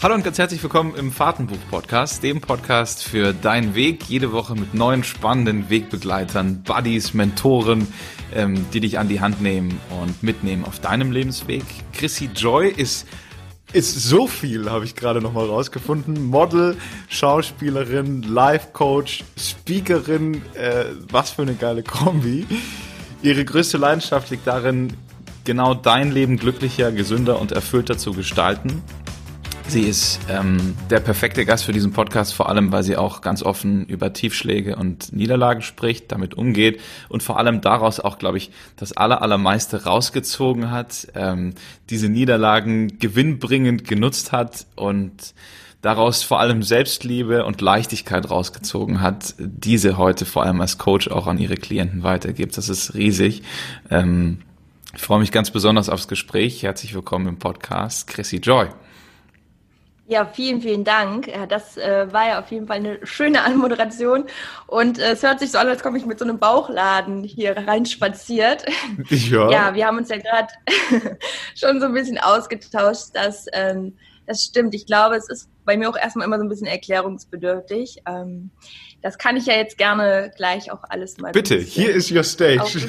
Hallo und ganz herzlich willkommen im Fahrtenbuch-Podcast, dem Podcast für deinen Weg. Jede Woche mit neuen spannenden Wegbegleitern, Buddies, Mentoren, ähm, die dich an die Hand nehmen und mitnehmen auf deinem Lebensweg. Chrissy Joy ist ist so viel, habe ich gerade noch mal rausgefunden. Model, Schauspielerin, Life-Coach, Speakerin, äh, was für eine geile Kombi. Ihre größte Leidenschaft liegt darin, genau dein Leben glücklicher, gesünder und erfüllter zu gestalten. Sie ist ähm, der perfekte Gast für diesen Podcast, vor allem, weil sie auch ganz offen über Tiefschläge und Niederlagen spricht, damit umgeht und vor allem daraus auch, glaube ich, das aller, allermeiste rausgezogen hat, ähm, diese Niederlagen gewinnbringend genutzt hat und daraus vor allem Selbstliebe und Leichtigkeit rausgezogen hat, diese heute vor allem als Coach auch an ihre Klienten weitergibt. Das ist riesig. Ähm, ich freue mich ganz besonders aufs Gespräch. Herzlich willkommen im Podcast, Chrissy Joy. Ja, vielen, vielen Dank. Das äh, war ja auf jeden Fall eine schöne Anmoderation. Und äh, es hört sich so an, als komme ich mit so einem Bauchladen hier reinspaziert. Ja. ja, wir haben uns ja gerade schon so ein bisschen ausgetauscht. Dass, ähm, das stimmt. Ich glaube, es ist bei mir auch erstmal immer so ein bisschen erklärungsbedürftig. Ähm, das kann ich ja jetzt gerne gleich auch alles mal. Bitte, hier ist your stage.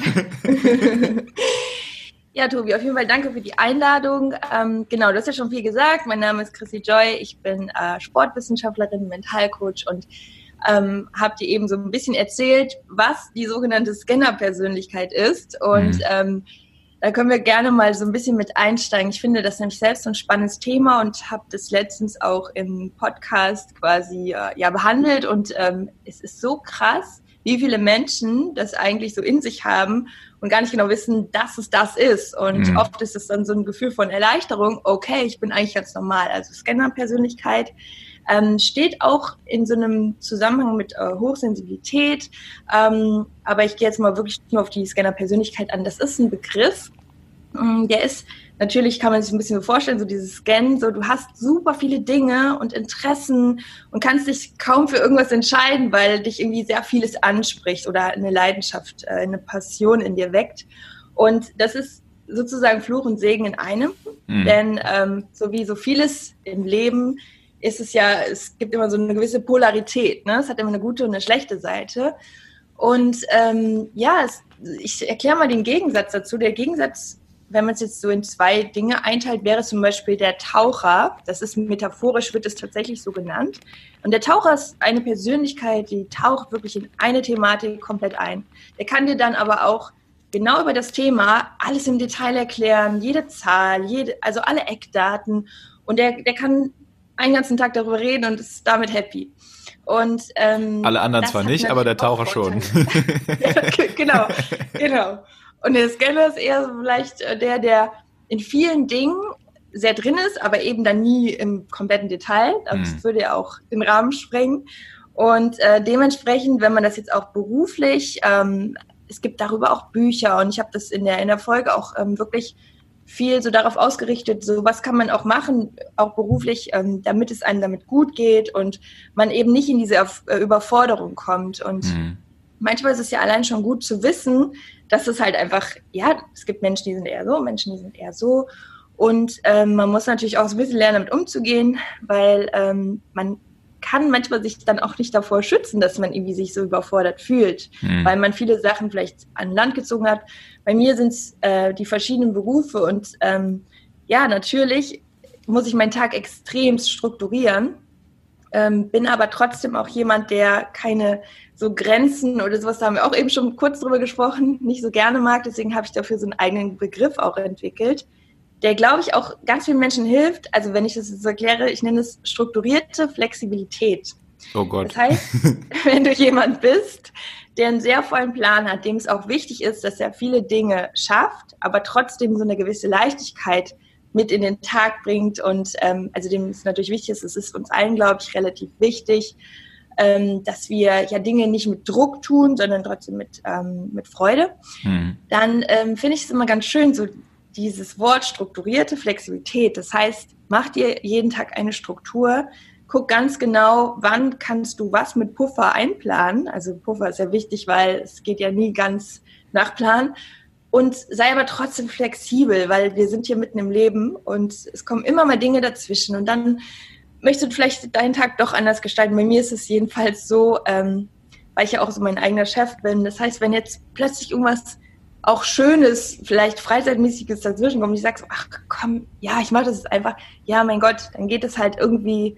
Ja, Tobi, auf jeden Fall danke für die Einladung. Ähm, genau, du hast ja schon viel gesagt. Mein Name ist Chrissy Joy. Ich bin äh, Sportwissenschaftlerin, Mentalcoach und ähm, habe dir eben so ein bisschen erzählt, was die sogenannte Scanner-Persönlichkeit ist. Und mhm. ähm, da können wir gerne mal so ein bisschen mit einsteigen. Ich finde das nämlich selbst so ein spannendes Thema und habe das letztens auch im Podcast quasi äh, ja behandelt. Und ähm, es ist so krass, wie viele Menschen das eigentlich so in sich haben und gar nicht genau wissen, dass es das ist. Und mhm. oft ist es dann so ein Gefühl von Erleichterung, okay, ich bin eigentlich ganz normal. Also Scanner-Persönlichkeit ähm, steht auch in so einem Zusammenhang mit äh, Hochsensibilität. Ähm, aber ich gehe jetzt mal wirklich nur auf die Scanner-Persönlichkeit an. Das ist ein Begriff, ähm, der ist natürlich kann man sich ein bisschen so vorstellen, so dieses Scan, so du hast super viele Dinge und Interessen und kannst dich kaum für irgendwas entscheiden, weil dich irgendwie sehr vieles anspricht oder eine Leidenschaft, äh, eine Passion in dir weckt. Und das ist sozusagen Fluch und Segen in einem, mhm. denn ähm, so wie so vieles im Leben ist es ja, es gibt immer so eine gewisse Polarität, ne? es hat immer eine gute und eine schlechte Seite. Und ähm, ja, es, ich erkläre mal den Gegensatz dazu. Der Gegensatz wenn man es jetzt so in zwei Dinge einteilt, wäre zum Beispiel der Taucher. Das ist metaphorisch, wird es tatsächlich so genannt. Und der Taucher ist eine Persönlichkeit, die taucht wirklich in eine Thematik komplett ein. Der kann dir dann aber auch genau über das Thema alles im Detail erklären, jede Zahl, jede, also alle Eckdaten. Und der, der kann einen ganzen Tag darüber reden und ist damit happy. Und ähm, alle anderen zwar nicht, aber der Taucher schon. genau, genau. Und der Scanner ist eher so vielleicht äh, der, der in vielen Dingen sehr drin ist, aber eben dann nie im kompletten Detail. Das mhm. würde ja auch den Rahmen sprengen. Und äh, dementsprechend, wenn man das jetzt auch beruflich, ähm, es gibt darüber auch Bücher und ich habe das in der, in der Folge auch ähm, wirklich viel so darauf ausgerichtet, so was kann man auch machen, auch beruflich, ähm, damit es einem damit gut geht und man eben nicht in diese äh, Überforderung kommt. Und mhm. Manchmal ist es ja allein schon gut zu wissen, das ist halt einfach, ja, es gibt Menschen, die sind eher so, Menschen, die sind eher so. Und ähm, man muss natürlich auch so ein bisschen lernen, damit umzugehen, weil ähm, man kann manchmal sich dann auch nicht davor schützen, dass man irgendwie sich so überfordert fühlt, mhm. weil man viele Sachen vielleicht an Land gezogen hat. Bei mir sind es äh, die verschiedenen Berufe und ähm, ja, natürlich muss ich meinen Tag extrem strukturieren, ähm, bin aber trotzdem auch jemand, der keine so Grenzen oder sowas, da haben wir auch eben schon kurz drüber gesprochen, nicht so gerne mag. Deswegen habe ich dafür so einen eigenen Begriff auch entwickelt, der, glaube ich, auch ganz vielen Menschen hilft. Also wenn ich das jetzt erkläre, ich nenne es strukturierte Flexibilität. Oh Gott. Das heißt, wenn du jemand bist, der einen sehr vollen Plan hat, dem es auch wichtig ist, dass er viele Dinge schafft, aber trotzdem so eine gewisse Leichtigkeit mit in den Tag bringt und ähm, also dem ist natürlich wichtig es ist uns allen, glaube ich, relativ wichtig, ähm, dass wir ja Dinge nicht mit Druck tun, sondern trotzdem mit, ähm, mit Freude, mhm. dann ähm, finde ich es immer ganz schön, so dieses Wort strukturierte Flexibilität. Das heißt, mach dir jeden Tag eine Struktur, guck ganz genau, wann kannst du was mit Puffer einplanen. Also Puffer ist ja wichtig, weil es geht ja nie ganz nach Plan. Und sei aber trotzdem flexibel, weil wir sind hier mitten im Leben und es kommen immer mal Dinge dazwischen. Und dann möchte vielleicht deinen Tag doch anders gestalten. Bei mir ist es jedenfalls so, ähm, weil ich ja auch so mein eigener Chef bin. Das heißt, wenn jetzt plötzlich irgendwas auch Schönes, vielleicht Freizeitmäßiges dazwischen kommt, ich sag so, ach komm, ja, ich mache das einfach, ja, mein Gott, dann geht es halt irgendwie,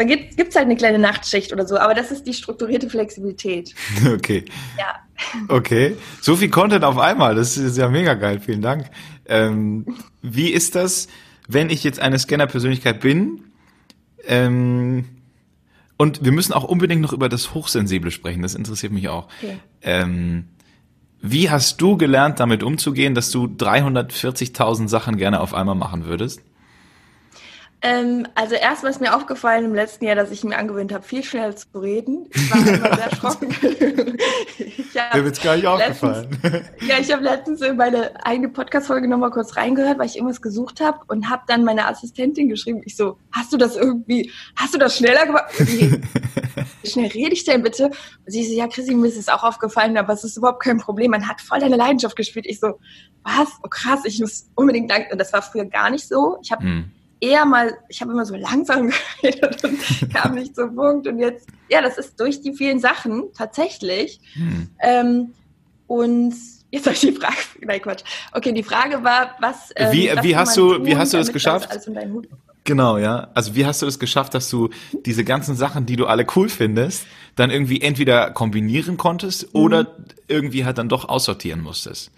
dann gibt es halt eine kleine Nachtschicht oder so, aber das ist die strukturierte Flexibilität. Okay. Ja. Okay. So viel Content auf einmal, das ist ja mega geil, vielen Dank. Ähm, wie ist das, wenn ich jetzt eine Scanner-Persönlichkeit bin? Ähm, und wir müssen auch unbedingt noch über das Hochsensible sprechen, das interessiert mich auch. Okay. Ähm, wie hast du gelernt, damit umzugehen, dass du 340.000 Sachen gerne auf einmal machen würdest? Ähm, also erstmal ist mir aufgefallen im letzten Jahr, dass ich mir angewöhnt habe, viel schneller zu reden. Ich war immer sehr erschrocken. Mir wird gar nicht aufgefallen. ja, ich habe letztens in meine eigene Podcast-Folge nochmal kurz reingehört, weil ich irgendwas gesucht habe und habe dann meine Assistentin geschrieben. Ich so, hast du das irgendwie, hast du das schneller gemacht? Wie schnell rede ich denn bitte? Und sie so, ja, Chrissy, mir ist es auch aufgefallen, aber es ist überhaupt kein Problem. Man hat voll deine Leidenschaft gespielt. Ich so, was? Oh krass, ich muss unbedingt danken. Und das war früher gar nicht so. Ich habe hm eher mal, ich habe immer so langsam geredet und kam nicht zum Punkt. Und jetzt, ja, das ist durch die vielen Sachen tatsächlich. Hm. Ähm, und jetzt habe ich die Frage, nein Quatsch. Okay, die Frage war, was. Ähm, wie, wie hast du, tun, wie hast du das geschafft? Genau, ja. Also wie hast du es das geschafft, dass du diese ganzen Sachen, die du alle cool findest, dann irgendwie entweder kombinieren konntest mhm. oder irgendwie halt dann doch aussortieren musstest?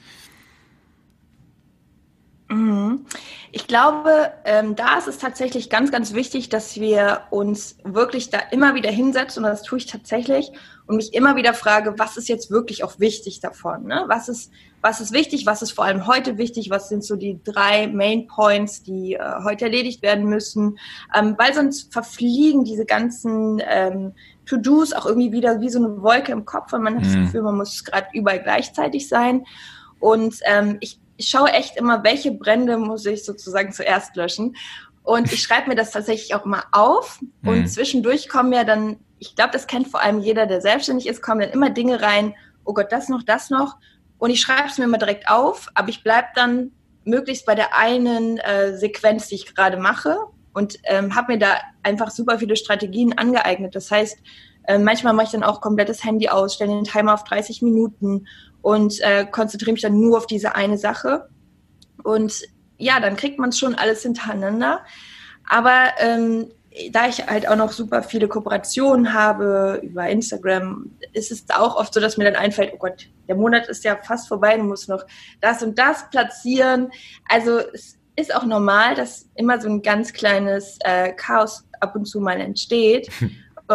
Mhm. Ich glaube, ähm, da ist es tatsächlich ganz, ganz wichtig, dass wir uns wirklich da immer wieder hinsetzen und das tue ich tatsächlich und mich immer wieder frage, was ist jetzt wirklich auch wichtig davon? Ne? Was ist, was ist wichtig? Was ist vor allem heute wichtig? Was sind so die drei Main Points, die äh, heute erledigt werden müssen? Ähm, weil sonst verfliegen diese ganzen ähm, To-Dos auch irgendwie wieder wie so eine Wolke im Kopf und man hat mhm. das Gefühl, man muss gerade überall gleichzeitig sein. Und ähm, ich ich schaue echt immer, welche Brände muss ich sozusagen zuerst löschen. Und ich schreibe mir das tatsächlich auch mal auf. Mhm. Und zwischendurch kommen ja dann, ich glaube, das kennt vor allem jeder, der selbstständig ist, kommen dann immer Dinge rein, oh Gott, das noch, das noch. Und ich schreibe es mir immer direkt auf, aber ich bleibe dann möglichst bei der einen äh, Sequenz, die ich gerade mache und ähm, habe mir da einfach super viele Strategien angeeignet. Das heißt, äh, manchmal mache ich dann auch komplettes Handy aus, stelle den Timer auf 30 Minuten und äh, konzentriere mich dann nur auf diese eine Sache. Und ja, dann kriegt man es schon alles hintereinander. Aber ähm, da ich halt auch noch super viele Kooperationen habe über Instagram, ist es auch oft so, dass mir dann einfällt, oh Gott, der Monat ist ja fast vorbei, du musst noch das und das platzieren. Also es ist auch normal, dass immer so ein ganz kleines äh, Chaos ab und zu mal entsteht.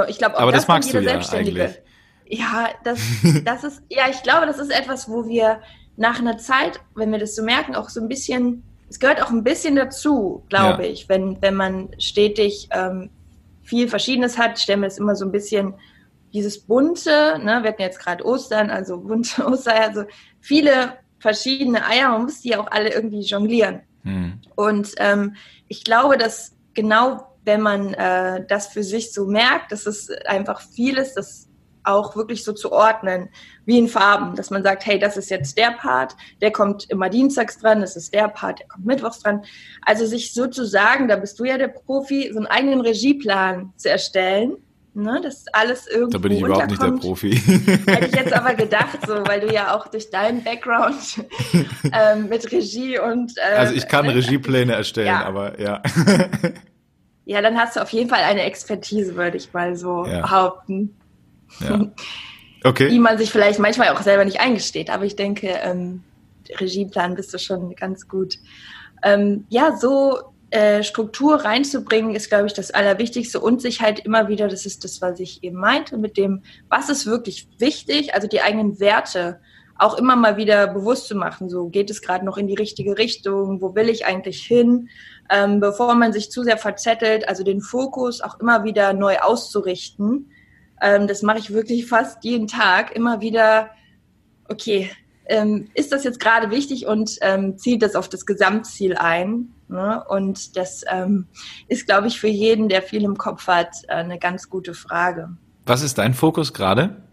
Ich glaube, auch Aber das, das magst du ja eigentlich. Ja, das, das ist, ja, ich glaube, das ist etwas, wo wir nach einer Zeit, wenn wir das so merken, auch so ein bisschen, es gehört auch ein bisschen dazu, glaube ja. ich, wenn, wenn man stetig ähm, viel Verschiedenes hat, stellen wir es immer so ein bisschen dieses bunte, ne, wir hatten jetzt gerade Ostern, also bunte Ostereier, also viele verschiedene Eier, man muss die auch alle irgendwie jonglieren. Hm. Und ähm, ich glaube, dass genau wenn man äh, das für sich so merkt, dass es einfach vieles, das auch wirklich so zu ordnen, wie in Farben, dass man sagt, hey, das ist jetzt der Part, der kommt immer dienstags dran, das ist der Part, der kommt mittwochs dran. Also sich sozusagen, da bist du ja der Profi, so einen eigenen Regieplan zu erstellen, ne, dass alles irgendwie Da bin ich überhaupt nicht der Profi. Hätte ich jetzt aber gedacht, so, weil du ja auch durch deinen Background ähm, mit Regie und... Ähm, also ich kann äh, Regiepläne erstellen, ja. aber ja. Ja, dann hast du auf jeden Fall eine Expertise, würde ich mal so ja. behaupten. Ja. Okay. Die man sich vielleicht manchmal auch selber nicht eingesteht. Aber ich denke, ähm, Regieplan bist du schon ganz gut. Ähm, ja, so äh, Struktur reinzubringen, ist, glaube ich, das Allerwichtigste und sich halt immer wieder, das ist das, was ich eben meinte, mit dem, was ist wirklich wichtig, also die eigenen Werte auch immer mal wieder bewusst zu machen. So geht es gerade noch in die richtige Richtung, wo will ich eigentlich hin, ähm, bevor man sich zu sehr verzettelt, also den Fokus auch immer wieder neu auszurichten ähm, das mache ich wirklich fast jeden Tag. Immer wieder, okay, ähm, ist das jetzt gerade wichtig und ähm, zielt das auf das Gesamtziel ein? Ne? Und das ähm, ist, glaube ich, für jeden, der viel im Kopf hat, äh, eine ganz gute Frage. Was ist dein Fokus gerade?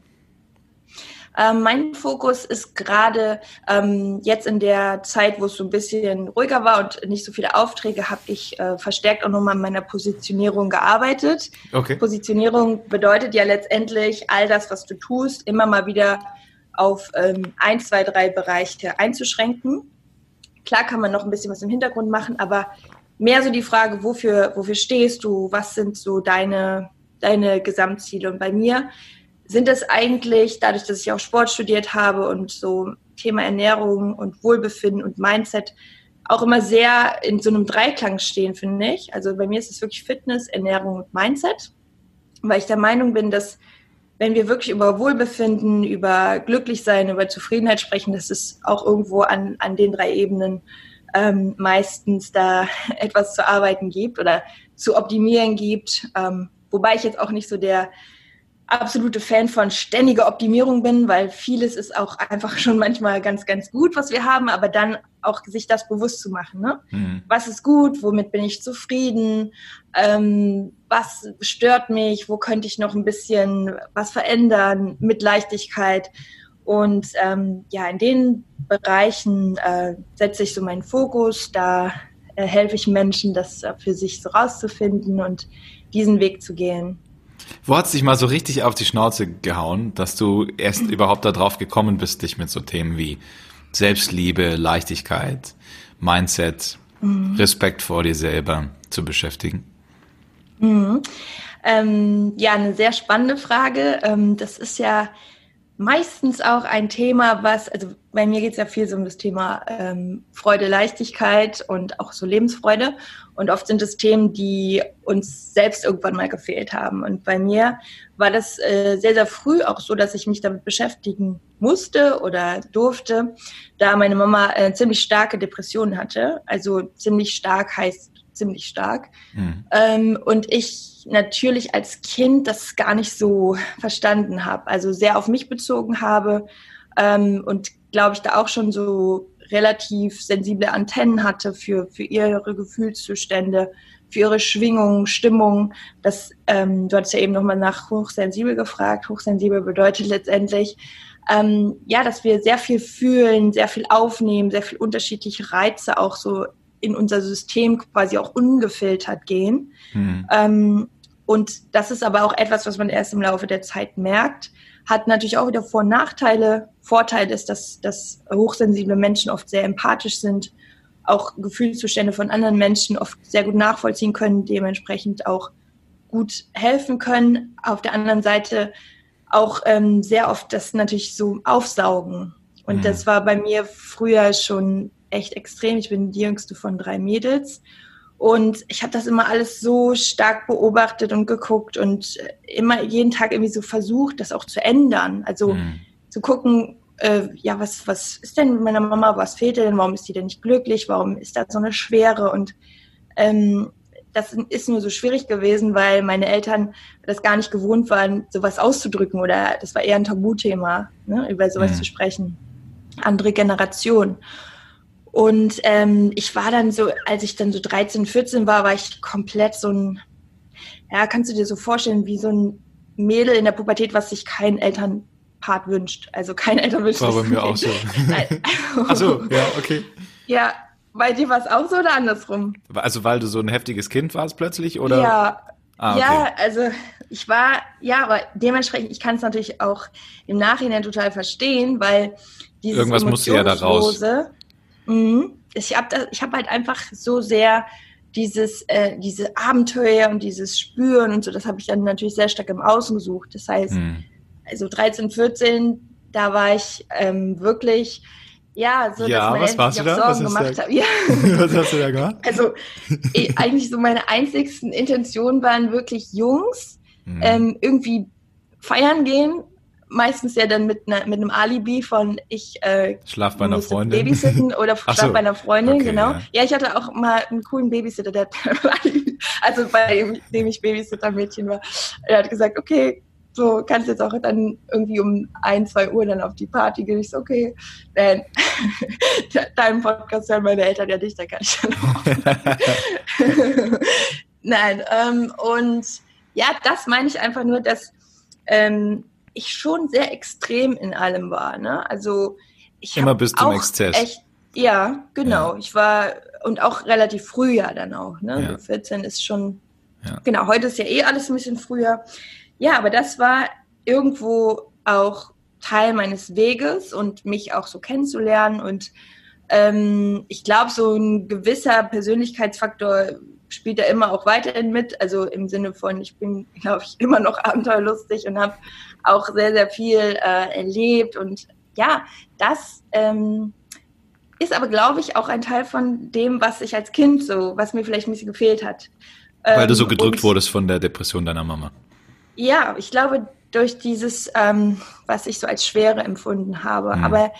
Ähm, mein Fokus ist gerade ähm, jetzt in der Zeit, wo es so ein bisschen ruhiger war und nicht so viele Aufträge, habe ich äh, verstärkt auch nochmal an meiner Positionierung gearbeitet. Okay. Positionierung bedeutet ja letztendlich all das, was du tust, immer mal wieder auf ähm, ein, zwei, drei Bereiche einzuschränken. Klar kann man noch ein bisschen was im Hintergrund machen, aber mehr so die Frage, wofür, wofür stehst du? Was sind so deine, deine Gesamtziele? Und bei mir sind es eigentlich, dadurch, dass ich auch Sport studiert habe und so Thema Ernährung und Wohlbefinden und Mindset auch immer sehr in so einem Dreiklang stehen, finde ich. Also bei mir ist es wirklich Fitness, Ernährung und Mindset, weil ich der Meinung bin, dass wenn wir wirklich über Wohlbefinden, über Glücklichsein, über Zufriedenheit sprechen, dass es auch irgendwo an, an den drei Ebenen ähm, meistens da etwas zu arbeiten gibt oder zu optimieren gibt. Ähm, wobei ich jetzt auch nicht so der absolute Fan von ständiger Optimierung bin, weil vieles ist auch einfach schon manchmal ganz, ganz gut, was wir haben, aber dann auch sich das bewusst zu machen. Ne? Mhm. Was ist gut? Womit bin ich zufrieden? Ähm, was stört mich? Wo könnte ich noch ein bisschen was verändern mit Leichtigkeit? Und ähm, ja, in den Bereichen äh, setze ich so meinen Fokus. Da äh, helfe ich Menschen, das äh, für sich so rauszufinden und diesen Weg zu gehen. Wo hat es dich mal so richtig auf die Schnauze gehauen, dass du erst überhaupt darauf gekommen bist, dich mit so Themen wie Selbstliebe, Leichtigkeit, Mindset, mhm. Respekt vor dir selber zu beschäftigen? Mhm. Ähm, ja, eine sehr spannende Frage. Ähm, das ist ja meistens auch ein Thema, was, also bei mir geht es ja viel so um das Thema ähm, Freude, Leichtigkeit und auch so Lebensfreude. Und oft sind es Themen, die uns selbst irgendwann mal gefehlt haben. Und bei mir war das äh, sehr, sehr früh auch so, dass ich mich damit beschäftigen musste oder durfte, da meine Mama äh, ziemlich starke Depressionen hatte. Also ziemlich stark heißt ziemlich stark. Mhm. Ähm, und ich natürlich als Kind das gar nicht so verstanden habe. Also sehr auf mich bezogen habe ähm, und glaube ich da auch schon so relativ sensible Antennen hatte für, für ihre Gefühlszustände, für ihre Schwingungen, Stimmung. Das, ähm, du hattest ja eben nochmal nach hochsensibel gefragt. Hochsensibel bedeutet letztendlich, ähm, ja, dass wir sehr viel fühlen, sehr viel aufnehmen, sehr viel unterschiedliche Reize auch so in unser System quasi auch ungefiltert gehen. Mhm. Ähm, und das ist aber auch etwas, was man erst im Laufe der Zeit merkt. Hat natürlich auch wieder Vor- und Nachteile. Vorteil ist, dass, dass hochsensible Menschen oft sehr empathisch sind, auch Gefühlszustände von anderen Menschen oft sehr gut nachvollziehen können, dementsprechend auch gut helfen können. Auf der anderen Seite auch ähm, sehr oft das natürlich so aufsaugen. Und mhm. das war bei mir früher schon echt extrem. Ich bin die jüngste von drei Mädels. Und ich habe das immer alles so stark beobachtet und geguckt und immer jeden Tag irgendwie so versucht, das auch zu ändern. Also mhm. zu gucken, äh, ja, was, was ist denn mit meiner Mama, was fehlt denn, warum ist die denn nicht glücklich, warum ist da so eine Schwere? Und ähm, das ist nur so schwierig gewesen, weil meine Eltern das gar nicht gewohnt waren, sowas auszudrücken oder das war eher ein Tabuthema, ne, über sowas mhm. zu sprechen. Andere Generation. Und ähm, ich war dann so, als ich dann so 13, 14 war, war ich komplett so ein, ja, kannst du dir so vorstellen, wie so ein Mädel in der Pubertät, was sich kein Elternpart wünscht. Also kein Eltern wünscht War bei mir auch so. Ach so, ja, okay. Ja, bei dir war es auch so oder andersrum? Also weil du so ein heftiges Kind warst plötzlich, oder? Ja, ah, okay. ja, also ich war, ja, aber dementsprechend, ich kann es natürlich auch im Nachhinein total verstehen, weil dieses Irgendwas musste ja da raus. Mhm. Ich habe hab halt einfach so sehr dieses, äh, diese Abenteuer und dieses Spüren und so, das habe ich dann natürlich sehr stark im Außen gesucht. Das heißt, mhm. also 13, 14, da war ich ähm, wirklich, ja, so, ja, dass was auch Sorgen gemacht haben. Ja. was hast du da gemacht? Also eh, eigentlich so meine einzigsten Intentionen waren wirklich Jungs, mhm. ähm, irgendwie feiern gehen, meistens ja dann mit, ne, mit einem Alibi von ich äh, schlaf bei einer Freundin babysitten oder schlaf so. bei einer Freundin, okay, genau. Ja. ja. ich hatte auch mal einen coolen Babysitter, der also bei dem ich Babysitter-Mädchen war. Er hat gesagt, okay, so kannst jetzt auch dann irgendwie um ein, zwei Uhr dann auf die Party gehen. Ich so, okay, dann deinem Podcast hören meine Eltern ja nicht, dann kann ich dann auch. Nein, ähm, und ja, das meine ich einfach nur, dass ähm, ich schon sehr extrem in allem war. Ne? Also ich immer bis zum Exzess. Echt, ja, genau. Ja. Ich war und auch relativ früh ja dann auch. Ne? Ja. 14 ist schon ja. genau. Heute ist ja eh alles ein bisschen früher. Ja, aber das war irgendwo auch Teil meines Weges und mich auch so kennenzulernen und ähm, ich glaube, so ein gewisser Persönlichkeitsfaktor spielt da immer auch weiterhin mit. Also im Sinne von, ich bin, glaube ich, immer noch abenteuerlustig und habe auch sehr, sehr viel äh, erlebt. Und ja, das ähm, ist aber, glaube ich, auch ein Teil von dem, was ich als Kind so, was mir vielleicht ein bisschen gefehlt hat. Weil ähm, du so gedrückt wurdest von der Depression deiner Mama. Ja, ich glaube, durch dieses, ähm, was ich so als Schwere empfunden habe. Mhm. Aber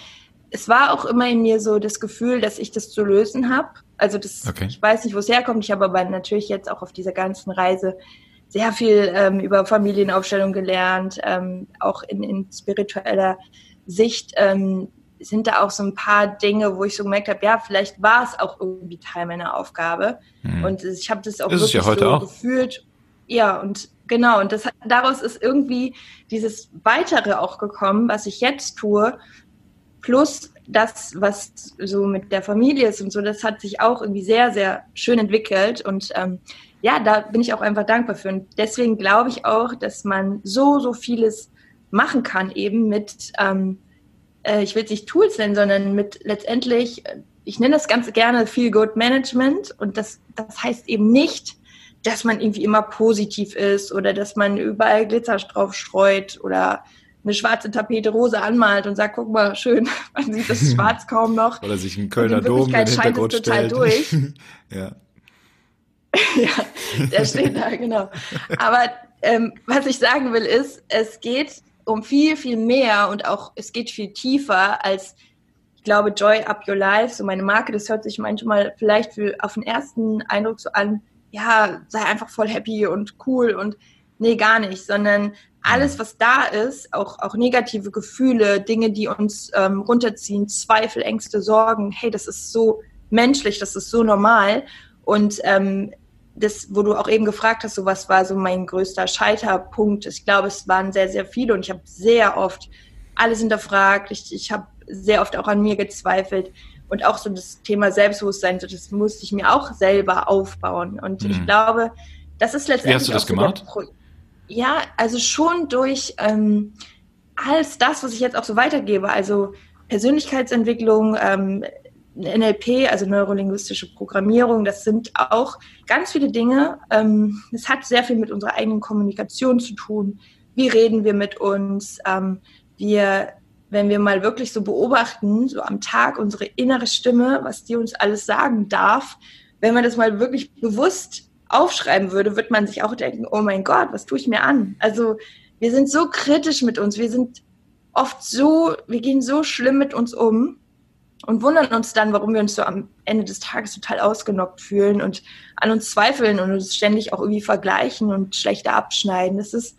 es war auch immer in mir so das Gefühl, dass ich das zu lösen habe. Also das, okay. ich weiß nicht, wo es herkommt. Ich habe aber natürlich jetzt auch auf dieser ganzen Reise sehr viel ähm, über Familienaufstellung gelernt, ähm, auch in, in, spiritueller Sicht ähm, sind da auch so ein paar Dinge, wo ich so gemerkt habe, ja, vielleicht war es auch irgendwie Teil meiner Aufgabe. Mhm. Und ich habe das auch ist wirklich ja so auch. gefühlt. Ja, und genau, und das, daraus ist irgendwie dieses Weitere auch gekommen, was ich jetzt tue, plus das, was so mit der Familie ist und so, das hat sich auch irgendwie sehr, sehr schön entwickelt. Und ähm, ja, da bin ich auch einfach dankbar für. Und deswegen glaube ich auch, dass man so, so vieles machen kann, eben mit, ähm, äh, ich will es nicht Tools nennen, sondern mit letztendlich, äh, ich nenne das ganz gerne Feel Good Management. Und das, das heißt eben nicht, dass man irgendwie immer positiv ist oder dass man überall Glitzer drauf streut oder eine schwarze Tapete rosa anmalt und sagt, guck mal, schön, man sieht das Schwarz kaum noch. Oder sich ein Kölner Dom in den Hintergrund es total stellt. durch. ja. ja, der steht da, genau. Aber ähm, was ich sagen will, ist, es geht um viel, viel mehr und auch es geht viel tiefer als, ich glaube, Joy Up Your Life, so meine Marke, das hört sich manchmal vielleicht für, auf den ersten Eindruck so an, ja, sei einfach voll happy und cool und nee, gar nicht, sondern alles, was da ist, auch, auch negative Gefühle, Dinge, die uns ähm, runterziehen, Zweifel, Ängste, Sorgen, hey, das ist so menschlich, das ist so normal. Und ähm, das, wo du auch eben gefragt hast, so was war so mein größter Scheiterpunkt. Ich glaube, es waren sehr, sehr viele und ich habe sehr oft alles hinterfragt. Ich, ich habe sehr oft auch an mir gezweifelt. Und auch so das Thema Selbstbewusstsein, das musste ich mir auch selber aufbauen. Und mhm. ich glaube, das ist letztendlich. Wie hast du das gemacht? So ja, also schon durch ähm, alles das, was ich jetzt auch so weitergebe, also Persönlichkeitsentwicklung, ähm, NLP, also neurolinguistische Programmierung, das sind auch ganz viele Dinge. Ähm, es hat sehr viel mit unserer eigenen Kommunikation zu tun. Wie reden wir mit uns? Ähm, wir, wenn wir mal wirklich so beobachten, so am Tag unsere innere Stimme, was die uns alles sagen darf, wenn man das mal wirklich bewusst aufschreiben würde, wird man sich auch denken, oh mein Gott, was tue ich mir an? Also wir sind so kritisch mit uns, wir sind oft so, wir gehen so schlimm mit uns um und wundern uns dann, warum wir uns so am Ende des Tages total ausgenockt fühlen und an uns zweifeln und uns ständig auch irgendwie vergleichen und schlechter abschneiden. Das ist,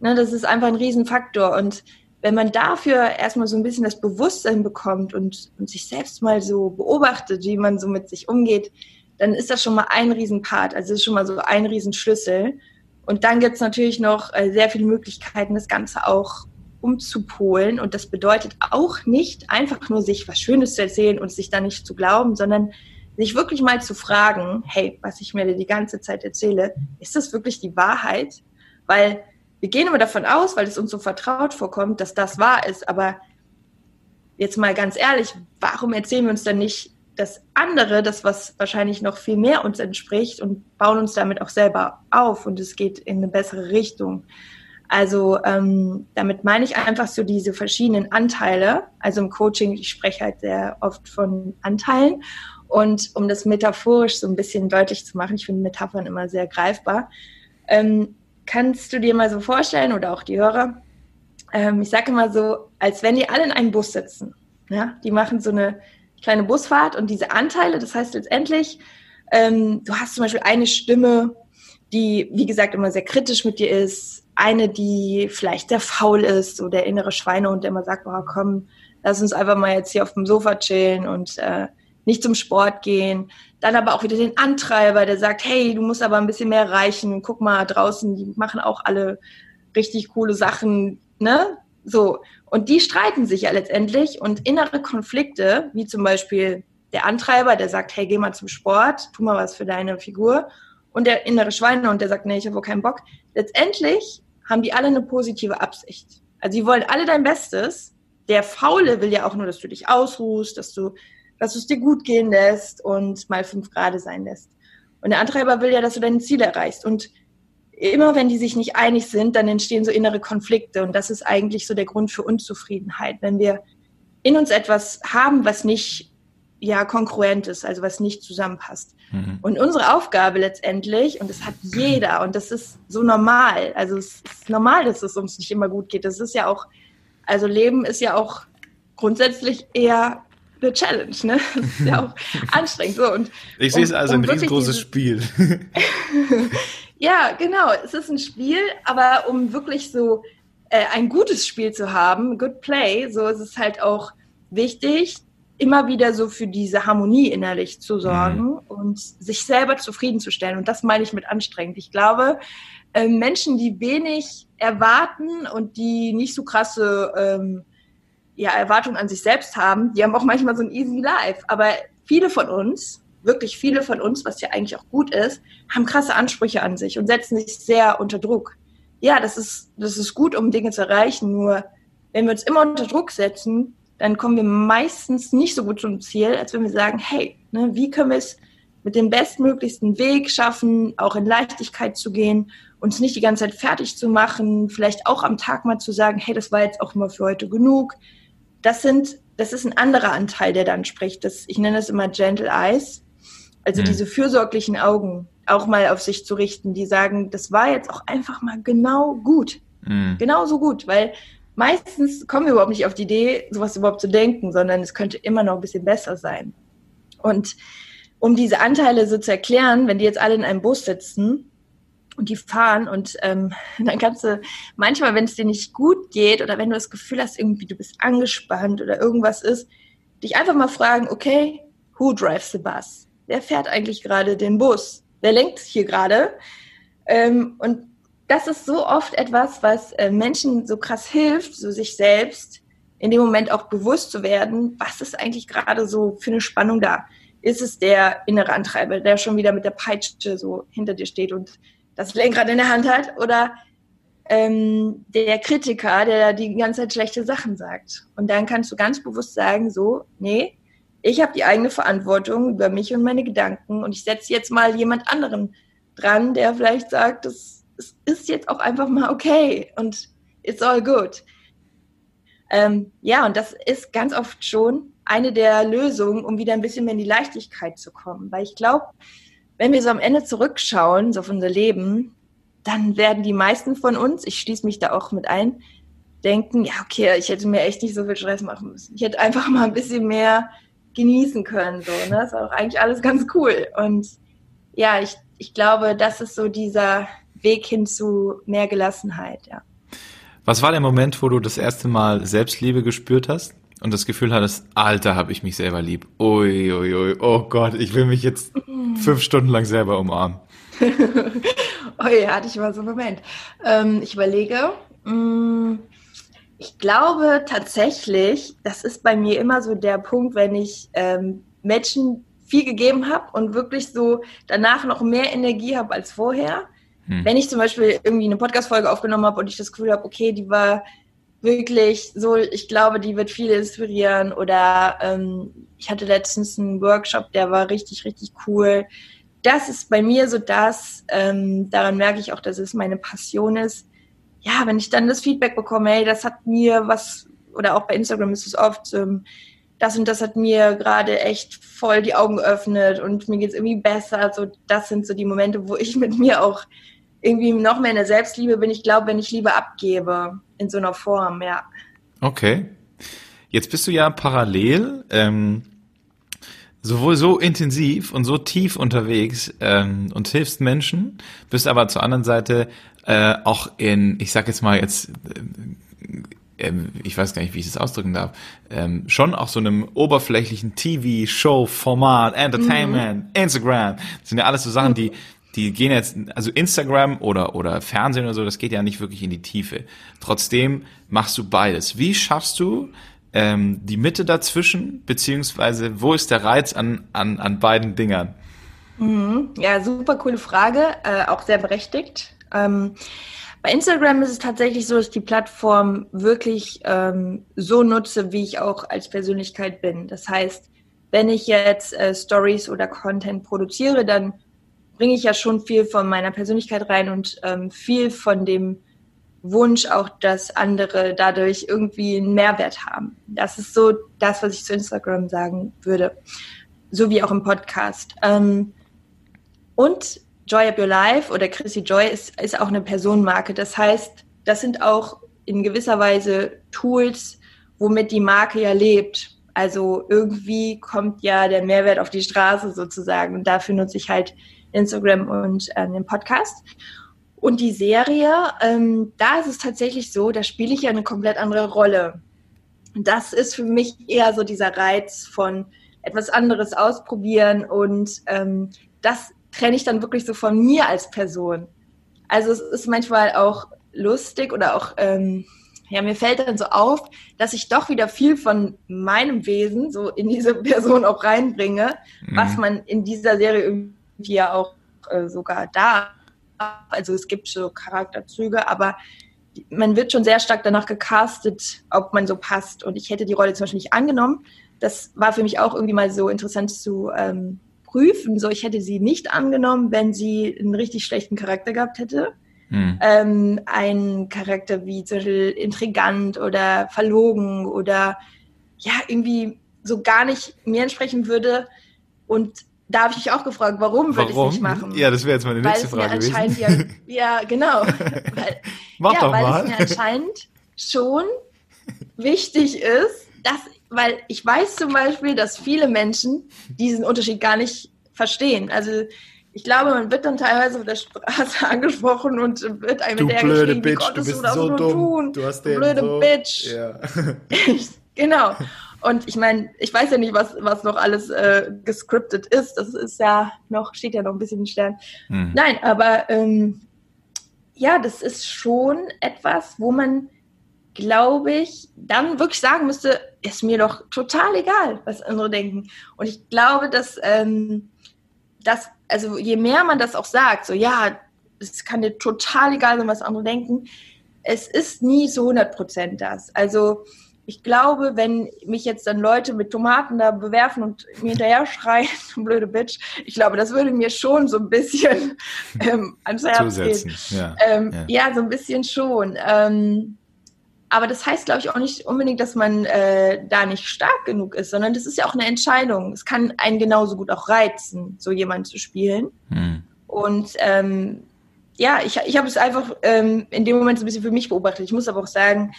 ne, das ist einfach ein Riesenfaktor. Und wenn man dafür erstmal so ein bisschen das Bewusstsein bekommt und, und sich selbst mal so beobachtet, wie man so mit sich umgeht, dann ist das schon mal ein Riesenpart. Also ist schon mal so ein Riesenschlüssel. Und dann gibt es natürlich noch äh, sehr viele Möglichkeiten, das Ganze auch umzupolen. Und das bedeutet auch nicht einfach nur sich was Schönes zu erzählen und sich da nicht zu glauben, sondern sich wirklich mal zu fragen, hey, was ich mir die ganze Zeit erzähle, ist das wirklich die Wahrheit? Weil wir gehen immer davon aus, weil es uns so vertraut vorkommt, dass das wahr ist. Aber jetzt mal ganz ehrlich, warum erzählen wir uns dann nicht das andere, das, was wahrscheinlich noch viel mehr uns entspricht und bauen uns damit auch selber auf und es geht in eine bessere Richtung. Also ähm, damit meine ich einfach so diese verschiedenen Anteile. Also im Coaching, ich spreche halt sehr oft von Anteilen. Und um das metaphorisch so ein bisschen deutlich zu machen, ich finde Metaphern immer sehr greifbar, ähm, kannst du dir mal so vorstellen oder auch die Hörer, ähm, ich sage immer so, als wenn die alle in einem Bus sitzen. Ja? Die machen so eine kleine Busfahrt und diese Anteile, das heißt letztendlich, ähm, du hast zum Beispiel eine Stimme, die, wie gesagt, immer sehr kritisch mit dir ist, eine, die vielleicht sehr faul ist, so der innere Schweinehund, der immer sagt, oh, komm, lass uns einfach mal jetzt hier auf dem Sofa chillen und äh, nicht zum Sport gehen. Dann aber auch wieder den Antreiber, der sagt, hey, du musst aber ein bisschen mehr erreichen. Guck mal, draußen, die machen auch alle richtig coole Sachen. ne? So. Und die streiten sich ja letztendlich und innere Konflikte, wie zum Beispiel der Antreiber, der sagt, hey, geh mal zum Sport, tu mal was für deine Figur. Und der innere Schweinehund, der sagt, nee, ich habe wohl keinen Bock. Letztendlich haben die alle eine positive Absicht. Also die wollen alle dein Bestes. Der Faule will ja auch nur, dass du dich ausruhst, dass du, dass du es dir gut gehen lässt und mal fünf Grade sein lässt. Und der Antreiber will ja, dass du deine Ziele erreichst. Und immer wenn die sich nicht einig sind, dann entstehen so innere Konflikte. Und das ist eigentlich so der Grund für Unzufriedenheit. Wenn wir in uns etwas haben, was nicht ja kongruent ist, also was nicht zusammenpasst. Mhm. Und unsere Aufgabe letztendlich, und das hat jeder, und das ist so normal, also es ist normal, dass es uns nicht immer gut geht. Das ist ja auch, also Leben ist ja auch grundsätzlich eher eine Challenge, ne? Das ist ja auch anstrengend. So, und, ich sehe es also um ein riesengroßes Spiel. Ja, genau. Es ist ein Spiel, aber um wirklich so äh, ein gutes Spiel zu haben, good play, so ist es halt auch wichtig, immer wieder so für diese Harmonie innerlich zu sorgen mhm. und sich selber zufriedenzustellen. Und das meine ich mit anstrengend. Ich glaube, äh, Menschen, die wenig erwarten und die nicht so krasse ähm, ja, Erwartungen an sich selbst haben, die haben auch manchmal so ein easy life. Aber viele von uns wirklich viele von uns, was ja eigentlich auch gut ist, haben krasse Ansprüche an sich und setzen sich sehr unter Druck. Ja, das ist, das ist gut, um Dinge zu erreichen. Nur wenn wir uns immer unter Druck setzen, dann kommen wir meistens nicht so gut zum Ziel, als wenn wir sagen, hey, ne, wie können wir es mit dem bestmöglichsten Weg schaffen, auch in Leichtigkeit zu gehen, uns nicht die ganze Zeit fertig zu machen, vielleicht auch am Tag mal zu sagen, hey, das war jetzt auch mal für heute genug. Das sind, das ist ein anderer Anteil, der dann spricht. Das, ich nenne das immer Gentle Eyes. Also mhm. diese fürsorglichen Augen auch mal auf sich zu richten, die sagen, das war jetzt auch einfach mal genau gut. Mhm. Genau so gut, weil meistens kommen wir überhaupt nicht auf die Idee, sowas überhaupt zu denken, sondern es könnte immer noch ein bisschen besser sein. Und um diese Anteile so zu erklären, wenn die jetzt alle in einem Bus sitzen und die fahren und ähm, dann kannst du manchmal, wenn es dir nicht gut geht oder wenn du das Gefühl hast, irgendwie du bist angespannt oder irgendwas ist, dich einfach mal fragen, okay, who drives the bus? Wer fährt eigentlich gerade den Bus? Wer lenkt hier gerade? Ähm, und das ist so oft etwas, was äh, Menschen so krass hilft, so sich selbst in dem Moment auch bewusst zu werden, was ist eigentlich gerade so für eine Spannung da? Ist es der innere Antreiber, der schon wieder mit der Peitsche so hinter dir steht und das Lenkrad in der Hand hat? Oder ähm, der Kritiker, der die ganze Zeit schlechte Sachen sagt? Und dann kannst du ganz bewusst sagen, so, nee, ich habe die eigene Verantwortung über mich und meine Gedanken und ich setze jetzt mal jemand anderen dran, der vielleicht sagt, es, ist jetzt auch einfach mal okay und it's all good. Ähm, ja, und das ist ganz oft schon eine der Lösungen, um wieder ein bisschen mehr in die Leichtigkeit zu kommen. Weil ich glaube, wenn wir so am Ende zurückschauen, so auf unser Leben, dann werden die meisten von uns, ich schließe mich da auch mit ein, denken, ja, okay, ich hätte mir echt nicht so viel Stress machen müssen. Ich hätte einfach mal ein bisschen mehr genießen können. So, ne? Das ist auch eigentlich alles ganz cool. Und ja, ich, ich glaube, das ist so dieser Weg hin zu mehr Gelassenheit, ja. Was war der Moment, wo du das erste Mal Selbstliebe gespürt hast und das Gefühl hattest, Alter, habe ich mich selber lieb. Ui, ui, ui, oh Gott, ich will mich jetzt fünf Stunden lang selber umarmen. oh ja, hatte ich mal so einen Moment. Ähm, ich überlege, mh, mm, ich glaube tatsächlich, das ist bei mir immer so der Punkt, wenn ich ähm, Menschen viel gegeben habe und wirklich so danach noch mehr Energie habe als vorher. Hm. Wenn ich zum Beispiel irgendwie eine Podcast-Folge aufgenommen habe und ich das Gefühl habe, okay, die war wirklich so, ich glaube, die wird viele inspirieren. Oder ähm, ich hatte letztens einen Workshop, der war richtig, richtig cool. Das ist bei mir so das, ähm, daran merke ich auch, dass es meine Passion ist, ja, wenn ich dann das Feedback bekomme, hey, das hat mir was, oder auch bei Instagram ist es oft, ähm, das und das hat mir gerade echt voll die Augen geöffnet und mir geht's irgendwie besser. Also das sind so die Momente, wo ich mit mir auch irgendwie noch mehr in der Selbstliebe bin. Ich glaube, wenn ich Liebe abgebe in so einer Form, ja. Okay. Jetzt bist du ja parallel ähm, sowohl so intensiv und so tief unterwegs ähm, und hilfst Menschen, bist aber zur anderen Seite äh, auch in, ich sag jetzt mal jetzt, äh, äh, ich weiß gar nicht, wie ich das ausdrücken darf, ähm, schon auch so einem oberflächlichen TV-Show-Format, Entertainment, mhm. Instagram, das sind ja alles so Sachen, die die gehen jetzt, also Instagram oder, oder Fernsehen oder so, das geht ja nicht wirklich in die Tiefe. Trotzdem machst du beides. Wie schaffst du ähm, die Mitte dazwischen, beziehungsweise wo ist der Reiz an, an, an beiden Dingern? Mhm. Ja, super coole Frage, äh, auch sehr berechtigt. Ähm, bei Instagram ist es tatsächlich so, dass ich die Plattform wirklich ähm, so nutze, wie ich auch als Persönlichkeit bin. Das heißt, wenn ich jetzt äh, Stories oder Content produziere, dann bringe ich ja schon viel von meiner Persönlichkeit rein und ähm, viel von dem Wunsch auch, dass andere dadurch irgendwie einen Mehrwert haben. Das ist so das, was ich zu Instagram sagen würde. So wie auch im Podcast. Ähm, und Joy Up Your Life oder Chrissy Joy ist, ist auch eine Personenmarke. Das heißt, das sind auch in gewisser Weise Tools, womit die Marke ja lebt. Also irgendwie kommt ja der Mehrwert auf die Straße sozusagen. Und dafür nutze ich halt Instagram und äh, den Podcast. Und die Serie, ähm, da ist es tatsächlich so, da spiele ich ja eine komplett andere Rolle. Das ist für mich eher so dieser Reiz von etwas anderes ausprobieren und ähm, das trenne ich dann wirklich so von mir als Person. Also es ist manchmal auch lustig oder auch, ähm, ja, mir fällt dann so auf, dass ich doch wieder viel von meinem Wesen so in diese Person auch reinbringe, mhm. was man in dieser Serie irgendwie ja auch äh, sogar da. Also es gibt so Charakterzüge, aber man wird schon sehr stark danach gecastet, ob man so passt. Und ich hätte die Rolle zum Beispiel nicht angenommen. Das war für mich auch irgendwie mal so interessant zu ähm, prüfen. So, ich hätte sie nicht angenommen, wenn sie einen richtig schlechten Charakter gehabt hätte. Hm. Ähm, ein Charakter wie zum Beispiel intrigant oder verlogen oder ja, irgendwie so gar nicht mir entsprechen würde. Und da habe ich mich auch gefragt, warum, warum? würde ich es nicht machen? Ja, das wäre jetzt meine nächste Frage gewesen. Ja, ja, genau. weil, Mach ja, doch weil mal. es mir anscheinend schon wichtig ist, dass weil ich weiß zum Beispiel, dass viele Menschen diesen Unterschied gar nicht verstehen. Also ich glaube, man wird dann teilweise auf der Straße angesprochen und wird einem du blöde Bitch, wie du bist du das so nur dumm. tun? Du hast du den blöde so, Bitch. Ja. genau. Und ich meine, ich weiß ja nicht, was, was noch alles äh, gescriptet ist. Das ist ja noch, steht ja noch ein bisschen im Stern. Hm. Nein, aber ähm, ja, das ist schon etwas, wo man glaube ich, dann wirklich sagen müsste, ist mir doch total egal, was andere denken. Und ich glaube, dass, ähm, dass, also je mehr man das auch sagt, so ja, es kann dir total egal sein, was andere denken, es ist nie so 100 Prozent das. Also ich glaube, wenn mich jetzt dann Leute mit Tomaten da bewerfen und mir hinterher schreien, blöde Bitch, ich glaube, das würde mir schon so ein bisschen ähm, ans Herz gehen. Ja, ähm, ja. ja, so ein bisschen schon. Ähm, aber das heißt, glaube ich, auch nicht unbedingt, dass man äh, da nicht stark genug ist, sondern das ist ja auch eine Entscheidung. Es kann einen genauso gut auch reizen, so jemanden zu spielen. Hm. Und ähm, ja, ich, ich habe es einfach ähm, in dem Moment so ein bisschen für mich beobachtet. Ich muss aber auch sagen,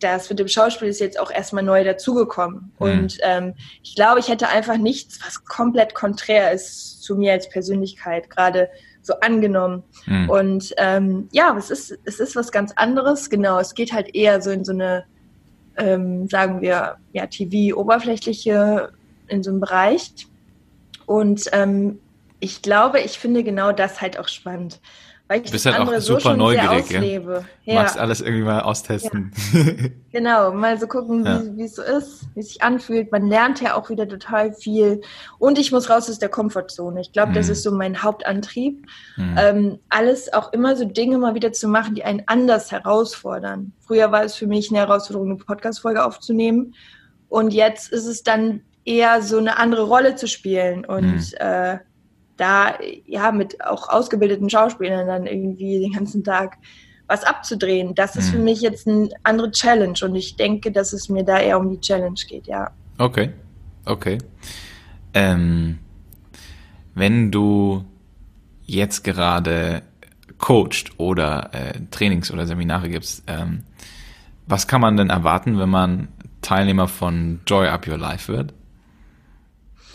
das mit dem Schauspiel ist jetzt auch erstmal neu dazugekommen. Hm. Und ähm, ich glaube, ich hätte einfach nichts, was komplett konträr ist zu mir als Persönlichkeit, gerade so angenommen. Mhm. Und ähm, ja, es ist, es ist was ganz anderes. Genau, es geht halt eher so in so eine, ähm, sagen wir, ja, TV-Oberflächliche, in so einem Bereich. Und ähm, ich glaube, ich finde genau das halt auch spannend. Weil ich du bist halt auch super so neugierig, ja? ja. Magst alles irgendwie mal austesten. Ja. genau, mal so gucken, ja. wie es so ist, wie es sich anfühlt. Man lernt ja auch wieder total viel. Und ich muss raus aus der Komfortzone. Ich glaube, mhm. das ist so mein Hauptantrieb. Mhm. Ähm, alles auch immer so Dinge mal wieder zu machen, die einen anders herausfordern. Früher war es für mich eine Herausforderung, eine Podcast-Folge aufzunehmen. Und jetzt ist es dann eher so eine andere Rolle zu spielen. Und mhm. äh, da ja mit auch ausgebildeten Schauspielern dann irgendwie den ganzen Tag was abzudrehen. Das ist mhm. für mich jetzt eine andere Challenge und ich denke, dass es mir da eher um die Challenge geht, ja. Okay, okay. Ähm, wenn du jetzt gerade coacht oder äh, Trainings oder Seminare gibst, ähm, was kann man denn erwarten, wenn man Teilnehmer von Joy Up Your Life wird?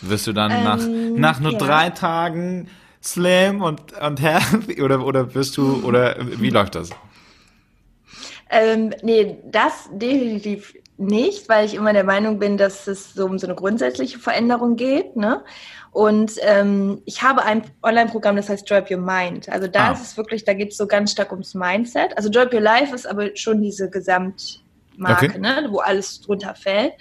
Wirst du dann ähm, nach, nach nur ja. drei Tagen Slam und, und Happy oder, oder wirst du, oder wie läuft das? Ähm, nee, das definitiv nicht, weil ich immer der Meinung bin, dass es so um so eine grundsätzliche Veränderung geht. Ne? Und ähm, ich habe ein Online-Programm, das heißt Drop Your Mind. Also da ah. ist es wirklich, da geht es so ganz stark ums Mindset. Also Drop Your Life ist aber schon diese Gesamtmarke, okay. ne? wo alles drunter fällt.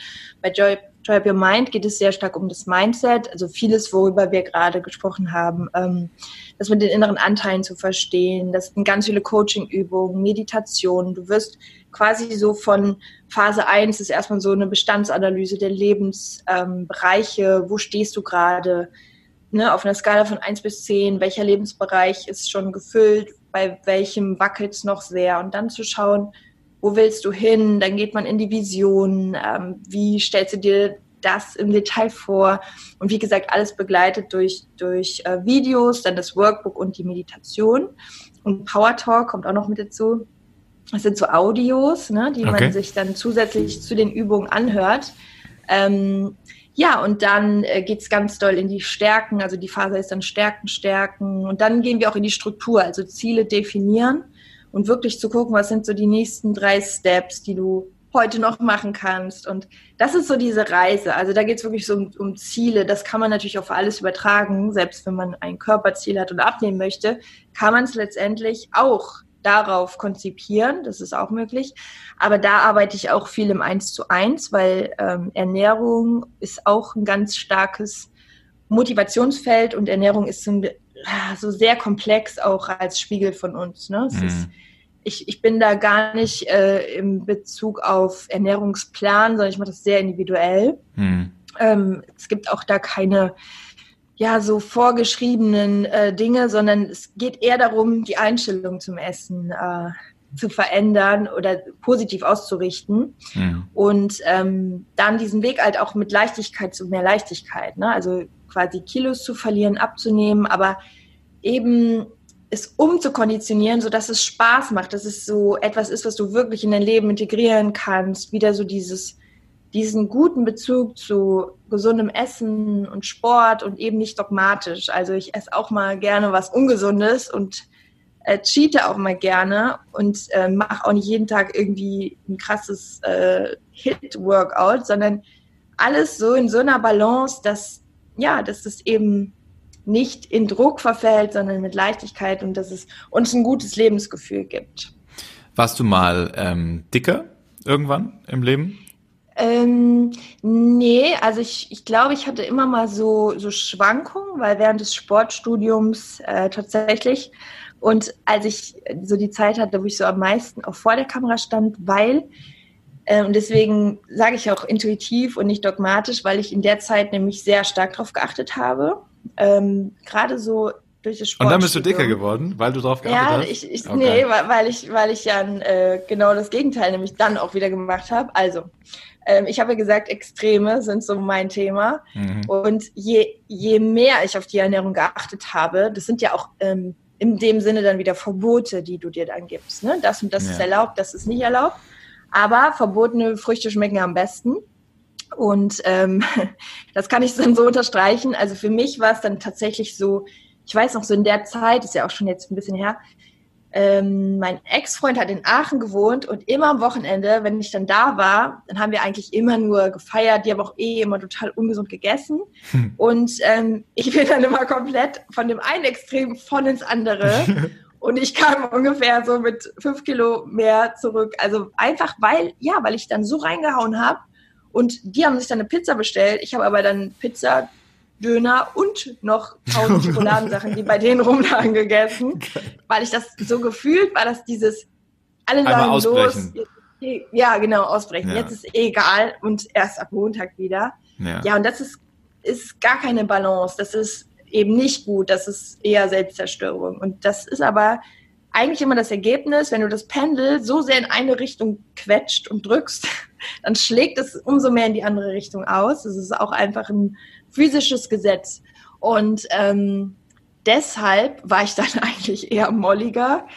Bei Drop, Drop Your Mind geht es sehr stark um das Mindset. Also vieles, worüber wir gerade gesprochen haben. Ähm, das mit den inneren Anteilen zu verstehen. Das sind ganz viele Coaching-Übungen, Meditationen. Du wirst quasi so von Phase 1 ist erstmal so eine Bestandsanalyse der Lebensbereiche. Ähm, wo stehst du gerade? Ne, auf einer Skala von 1 bis 10, welcher Lebensbereich ist schon gefüllt, bei welchem wackelt es noch sehr und dann zu schauen, wo willst du hin? Dann geht man in die Vision. Ähm, wie stellst du dir das im Detail vor. Und wie gesagt, alles begleitet durch, durch äh, Videos, dann das Workbook und die Meditation. Und Power Talk kommt auch noch mit dazu. Das sind so Audios, ne, die okay. man sich dann zusätzlich zu den Übungen anhört. Ähm, ja, und dann äh, es ganz doll in die Stärken. Also die Phase ist dann Stärken, Stärken. Und dann gehen wir auch in die Struktur, also Ziele definieren und wirklich zu gucken, was sind so die nächsten drei Steps, die du heute noch machen kannst. Und das ist so diese Reise. Also da geht es wirklich so um, um, Ziele. Das kann man natürlich auf alles übertragen. Selbst wenn man ein Körperziel hat und abnehmen möchte, kann man es letztendlich auch darauf konzipieren. Das ist auch möglich. Aber da arbeite ich auch viel im Eins zu eins, weil ähm, Ernährung ist auch ein ganz starkes Motivationsfeld und Ernährung ist so, so sehr komplex auch als Spiegel von uns. Ne? Mhm. ist ich, ich bin da gar nicht äh, im Bezug auf Ernährungsplan, sondern ich mache das sehr individuell. Hm. Ähm, es gibt auch da keine ja so vorgeschriebenen äh, Dinge, sondern es geht eher darum, die Einstellung zum Essen äh, zu verändern oder positiv auszurichten hm. und ähm, dann diesen Weg halt auch mit Leichtigkeit zu mehr Leichtigkeit, ne? also quasi Kilos zu verlieren, abzunehmen, aber eben es umzukonditionieren, sodass es Spaß macht, dass es so etwas ist, was du wirklich in dein Leben integrieren kannst, wieder so dieses, diesen guten Bezug zu gesundem Essen und Sport und eben nicht dogmatisch. Also ich esse auch mal gerne was Ungesundes und äh, cheate auch mal gerne und äh, mache auch nicht jeden Tag irgendwie ein krasses äh, Hit-Workout, sondern alles so in so einer Balance, dass ja, dass es eben nicht in Druck verfällt, sondern mit Leichtigkeit und dass es uns ein gutes Lebensgefühl gibt. Warst du mal ähm, dicker irgendwann im Leben? Ähm, nee, also ich, ich glaube, ich hatte immer mal so, so Schwankungen, weil während des Sportstudiums äh, tatsächlich und als ich so die Zeit hatte, wo ich so am meisten auch vor der Kamera stand, weil und deswegen sage ich auch intuitiv und nicht dogmatisch, weil ich in der Zeit nämlich sehr stark darauf geachtet habe ähm, gerade so durch das Sport. Und dann bist du dicker geworden, weil du drauf geachtet ja, hast? Ich, ich, okay. Nee, weil ich, weil ich ja äh, genau das Gegenteil nämlich dann auch wieder gemacht habe. Also, ähm, ich habe ja gesagt, Extreme sind so mein Thema. Mhm. Und je, je mehr ich auf die Ernährung geachtet habe, das sind ja auch ähm, in dem Sinne dann wieder Verbote, die du dir dann gibst. Ne? Das und das ja. ist erlaubt, das ist nicht erlaubt. Aber verbotene Früchte schmecken am besten. Und ähm, das kann ich dann so unterstreichen. Also für mich war es dann tatsächlich so, ich weiß noch so in der Zeit, ist ja auch schon jetzt ein bisschen her, ähm, mein Ex-Freund hat in Aachen gewohnt und immer am Wochenende, wenn ich dann da war, dann haben wir eigentlich immer nur gefeiert. Die haben auch eh immer total ungesund gegessen. Hm. Und ähm, ich bin dann immer komplett von dem einen Extrem voll ins andere. und ich kam ungefähr so mit fünf Kilo mehr zurück. Also einfach weil, ja, weil ich dann so reingehauen habe und die haben sich dann eine Pizza bestellt. Ich habe aber dann Pizza, Döner und noch tausend Schokoladensachen, die bei denen rumlagen, gegessen. Weil ich das so gefühlt war, dass dieses alle sagen los. Ja, genau, ausbrechen. Ja. Jetzt ist eh egal und erst ab Montag wieder. Ja, ja und das ist, ist gar keine Balance. Das ist eben nicht gut. Das ist eher Selbstzerstörung. Und das ist aber eigentlich immer das Ergebnis, wenn du das Pendel so sehr in eine Richtung quetscht und drückst, dann schlägt es umso mehr in die andere Richtung aus. Es ist auch einfach ein physisches Gesetz. Und ähm, deshalb war ich dann eigentlich eher molliger.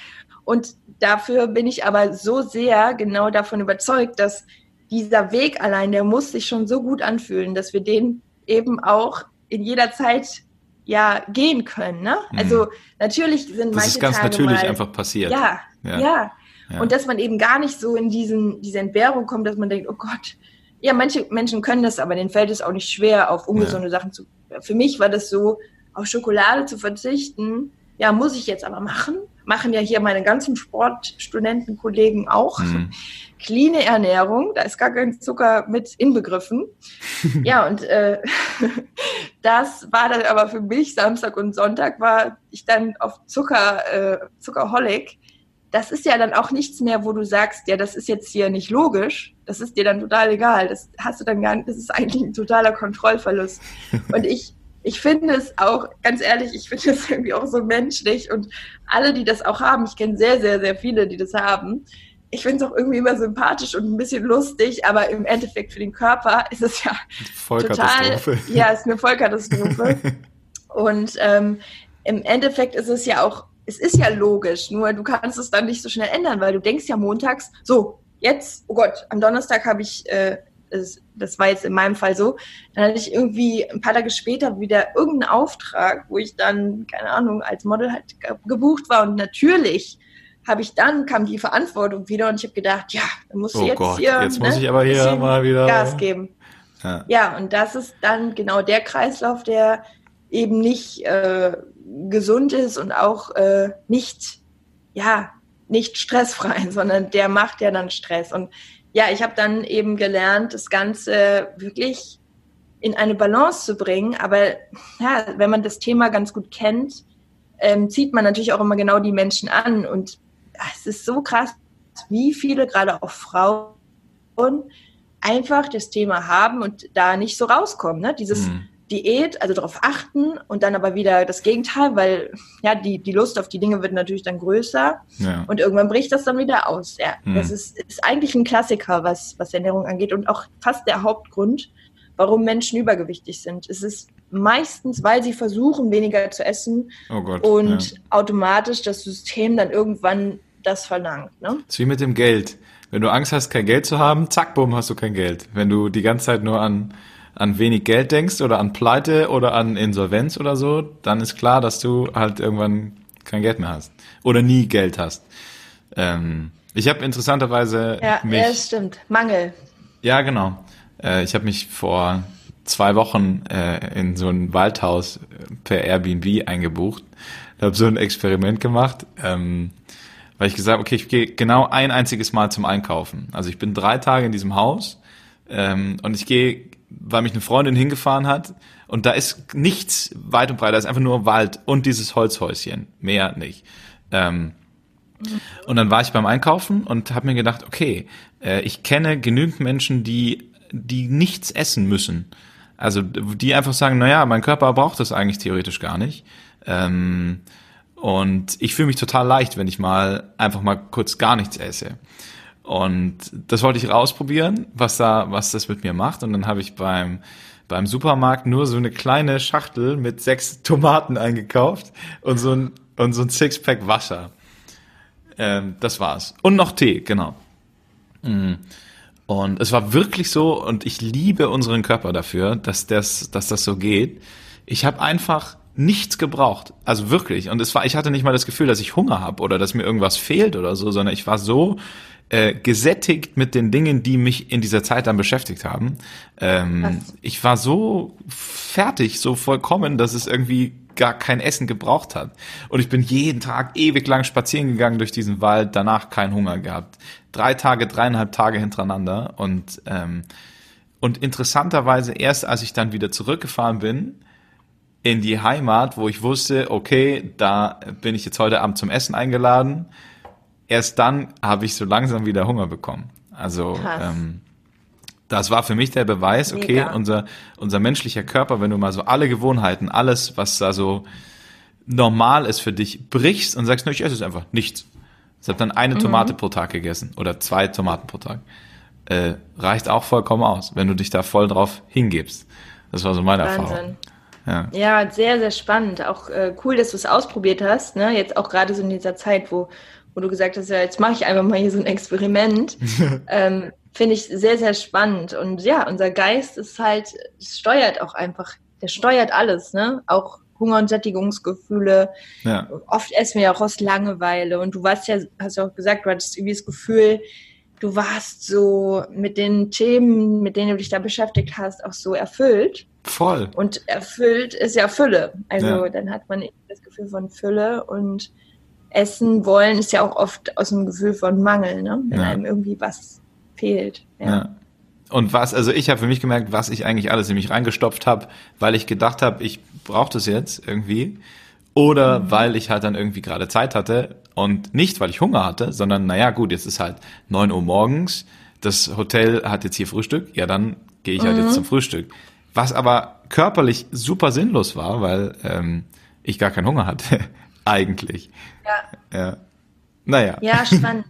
Und dafür bin ich aber so sehr genau davon überzeugt, dass dieser Weg allein, der muss sich schon so gut anfühlen, dass wir den eben auch in jeder Zeit ja gehen können. Ne? Mhm. Also natürlich sind das manche ist ganz Tage natürlich mal, einfach passiert. Ja, ja, ja. Ja. Und dass man eben gar nicht so in diesen, diese Entbehrung kommt, dass man denkt, oh Gott, ja, manche Menschen können das, aber denen fällt es auch nicht schwer, auf ungesunde ja. Sachen zu. Für mich war das so, auf Schokolade zu verzichten. Ja, muss ich jetzt aber machen. Machen ja hier meine ganzen Sportstudentenkollegen auch. Mhm. Cleane Ernährung, da ist gar kein Zucker mit inbegriffen. ja, und äh, das war dann aber für mich Samstag und Sonntag war ich dann auf Zucker, äh, Zuckerholic das ist ja dann auch nichts mehr, wo du sagst, ja, das ist jetzt hier nicht logisch. Das ist dir dann total egal. Das hast du dann gar nicht, das ist eigentlich ein totaler Kontrollverlust. Und ich, ich finde es auch, ganz ehrlich, ich finde es irgendwie auch so menschlich und alle, die das auch haben, ich kenne sehr, sehr, sehr viele, die das haben. Ich finde es auch irgendwie immer sympathisch und ein bisschen lustig, aber im Endeffekt für den Körper ist es ja total, ja, ist eine Vollkatastrophe. und ähm, im Endeffekt ist es ja auch es ist ja logisch, nur du kannst es dann nicht so schnell ändern, weil du denkst ja montags, so, jetzt, oh Gott, am Donnerstag habe ich, äh, das, das war jetzt in meinem Fall so, dann hatte ich irgendwie ein paar Tage später wieder irgendeinen Auftrag, wo ich dann, keine Ahnung, als Model halt gebucht war und natürlich habe ich dann, kam die Verantwortung wieder und ich habe gedacht, ja, dann musst du oh jetzt Gott, hier, jetzt ne, muss ich aber hier mal wieder Gas geben. Ja. ja, und das ist dann genau der Kreislauf, der eben nicht äh, gesund ist und auch äh, nicht, ja, nicht stressfrei, sondern der macht ja dann Stress. Und ja, ich habe dann eben gelernt, das Ganze wirklich in eine Balance zu bringen. Aber ja, wenn man das Thema ganz gut kennt, ähm, zieht man natürlich auch immer genau die Menschen an. Und es ist so krass, wie viele, gerade auch Frauen, einfach das Thema haben und da nicht so rauskommen. Ne? Dieses mhm. Diät, also darauf achten und dann aber wieder das Gegenteil, weil ja die, die Lust auf die Dinge wird natürlich dann größer ja. und irgendwann bricht das dann wieder aus. Ja, mhm. das ist, ist eigentlich ein Klassiker, was, was Ernährung angeht und auch fast der Hauptgrund, warum Menschen übergewichtig sind. Es ist meistens, weil sie versuchen, weniger zu essen oh Gott, und ja. automatisch das System dann irgendwann das verlangt. Ne? Das ist wie mit dem Geld. Wenn du Angst hast, kein Geld zu haben, zack, bumm, hast du kein Geld. Wenn du die ganze Zeit nur an an wenig Geld denkst oder an Pleite oder an Insolvenz oder so, dann ist klar, dass du halt irgendwann kein Geld mehr hast oder nie Geld hast. Ähm, ich habe interessanterweise ja, mich, ja, das stimmt. Mangel. Ja, genau. Äh, ich habe mich vor zwei Wochen äh, in so ein Waldhaus per Airbnb eingebucht. Ich habe so ein Experiment gemacht, ähm, weil ich gesagt okay, ich gehe genau ein einziges Mal zum Einkaufen. Also ich bin drei Tage in diesem Haus ähm, und ich gehe weil mich eine Freundin hingefahren hat und da ist nichts weit und breit, da ist einfach nur Wald und dieses Holzhäuschen, mehr nicht. Ähm, und dann war ich beim Einkaufen und habe mir gedacht, okay, äh, ich kenne genügend Menschen, die die nichts essen müssen. Also die einfach sagen, naja, mein Körper braucht das eigentlich theoretisch gar nicht. Ähm, und ich fühle mich total leicht, wenn ich mal einfach mal kurz gar nichts esse. Und das wollte ich rausprobieren, was da, was das mit mir macht. Und dann habe ich beim beim Supermarkt nur so eine kleine Schachtel mit sechs Tomaten eingekauft und so ein und so ein Sixpack Wasser. Ähm, das war's. Und noch Tee, genau. Mm. Und es war wirklich so, und ich liebe unseren Körper dafür, dass das, dass das so geht. Ich habe einfach nichts gebraucht. Also wirklich. Und es war, ich hatte nicht mal das Gefühl, dass ich Hunger habe oder dass mir irgendwas fehlt oder so, sondern ich war so äh, gesättigt mit den Dingen, die mich in dieser Zeit dann beschäftigt haben. Ähm, ich war so fertig, so vollkommen, dass es irgendwie gar kein Essen gebraucht hat. Und ich bin jeden Tag ewig lang spazieren gegangen durch diesen Wald, danach keinen Hunger gehabt. Drei Tage, dreieinhalb Tage hintereinander. Und, ähm, und interessanterweise erst, als ich dann wieder zurückgefahren bin, in die Heimat, wo ich wusste, okay, da bin ich jetzt heute Abend zum Essen eingeladen, erst dann habe ich so langsam wieder Hunger bekommen. Also ähm, das war für mich der Beweis, okay, Mega. unser, unser menschlicher Körper, wenn du mal so alle Gewohnheiten, alles, was da so normal ist für dich, brichst und sagst, no, ich esse es einfach, nichts. Ich habe dann eine mhm. Tomate pro Tag gegessen oder zwei Tomaten pro Tag. Äh, reicht auch vollkommen aus, wenn du dich da voll drauf hingibst. Das war so meine Wahnsinn. Erfahrung. Ja. ja, sehr, sehr spannend. Auch äh, cool, dass du es ausprobiert hast. Ne? Jetzt auch gerade so in dieser Zeit, wo wo du gesagt hast, ja, jetzt mache ich einfach mal hier so ein Experiment, ähm, finde ich sehr, sehr spannend. Und ja, unser Geist ist halt, steuert auch einfach, der steuert alles, ne? Auch Hunger- und Sättigungsgefühle. Ja. Oft essen wir ja auch aus Langeweile. Und du warst ja, hast ja auch gesagt, du hattest irgendwie das Gefühl, du warst so mit den Themen, mit denen du dich da beschäftigt hast, auch so erfüllt. Voll. Und erfüllt ist ja Fülle. Also ja. dann hat man das Gefühl von Fülle und Essen wollen ist ja auch oft aus einem Gefühl von Mangel, ne? wenn ja. einem irgendwie was fehlt. Ja. ja. Und was, also ich habe für mich gemerkt, was ich eigentlich alles in mich reingestopft habe, weil ich gedacht habe, ich brauche das jetzt irgendwie. Oder mhm. weil ich halt dann irgendwie gerade Zeit hatte und nicht, weil ich Hunger hatte, sondern naja, gut, jetzt ist halt neun Uhr morgens, das Hotel hat jetzt hier Frühstück, ja, dann gehe ich halt jetzt mhm. zum Frühstück. Was aber körperlich super sinnlos war, weil ähm, ich gar keinen Hunger hatte, eigentlich. Ja. ja. Naja. Ja, spannend.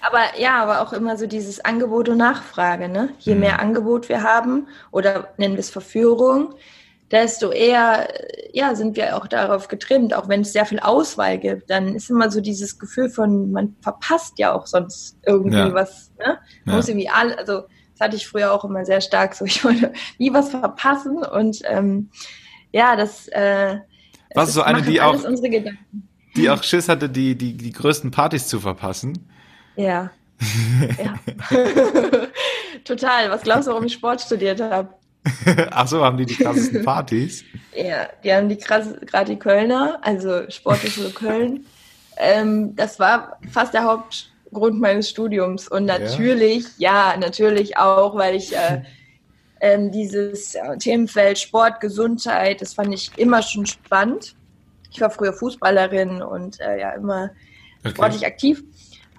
Aber ja, aber auch immer so dieses Angebot und Nachfrage, ne? Je mhm. mehr Angebot wir haben oder nennen wir es Verführung, desto eher ja, sind wir auch darauf getrimmt, auch wenn es sehr viel Auswahl gibt, dann ist immer so dieses Gefühl von, man verpasst ja auch sonst irgendwie ja. was. Ne? Man ja. muss irgendwie all, also das hatte ich früher auch immer sehr stark so, ich wollte nie was verpassen und ähm, ja, das äh, was ist so eine, die auch, die auch Schiss hatte, die, die, die größten Partys zu verpassen? Ja. ja. Total. Was glaubst du, warum ich Sport studiert habe? Ach so, haben die die krassesten Partys? ja, die haben die krass, gerade die Kölner, also Sporthochschule Köln. Ähm, das war fast der Hauptgrund meines Studiums. Und natürlich, ja, ja natürlich auch, weil ich äh, ähm, dieses äh, Themenfeld Sport, Gesundheit, das fand ich immer schon spannend. Ich war früher Fußballerin und äh, ja immer okay. sportlich aktiv.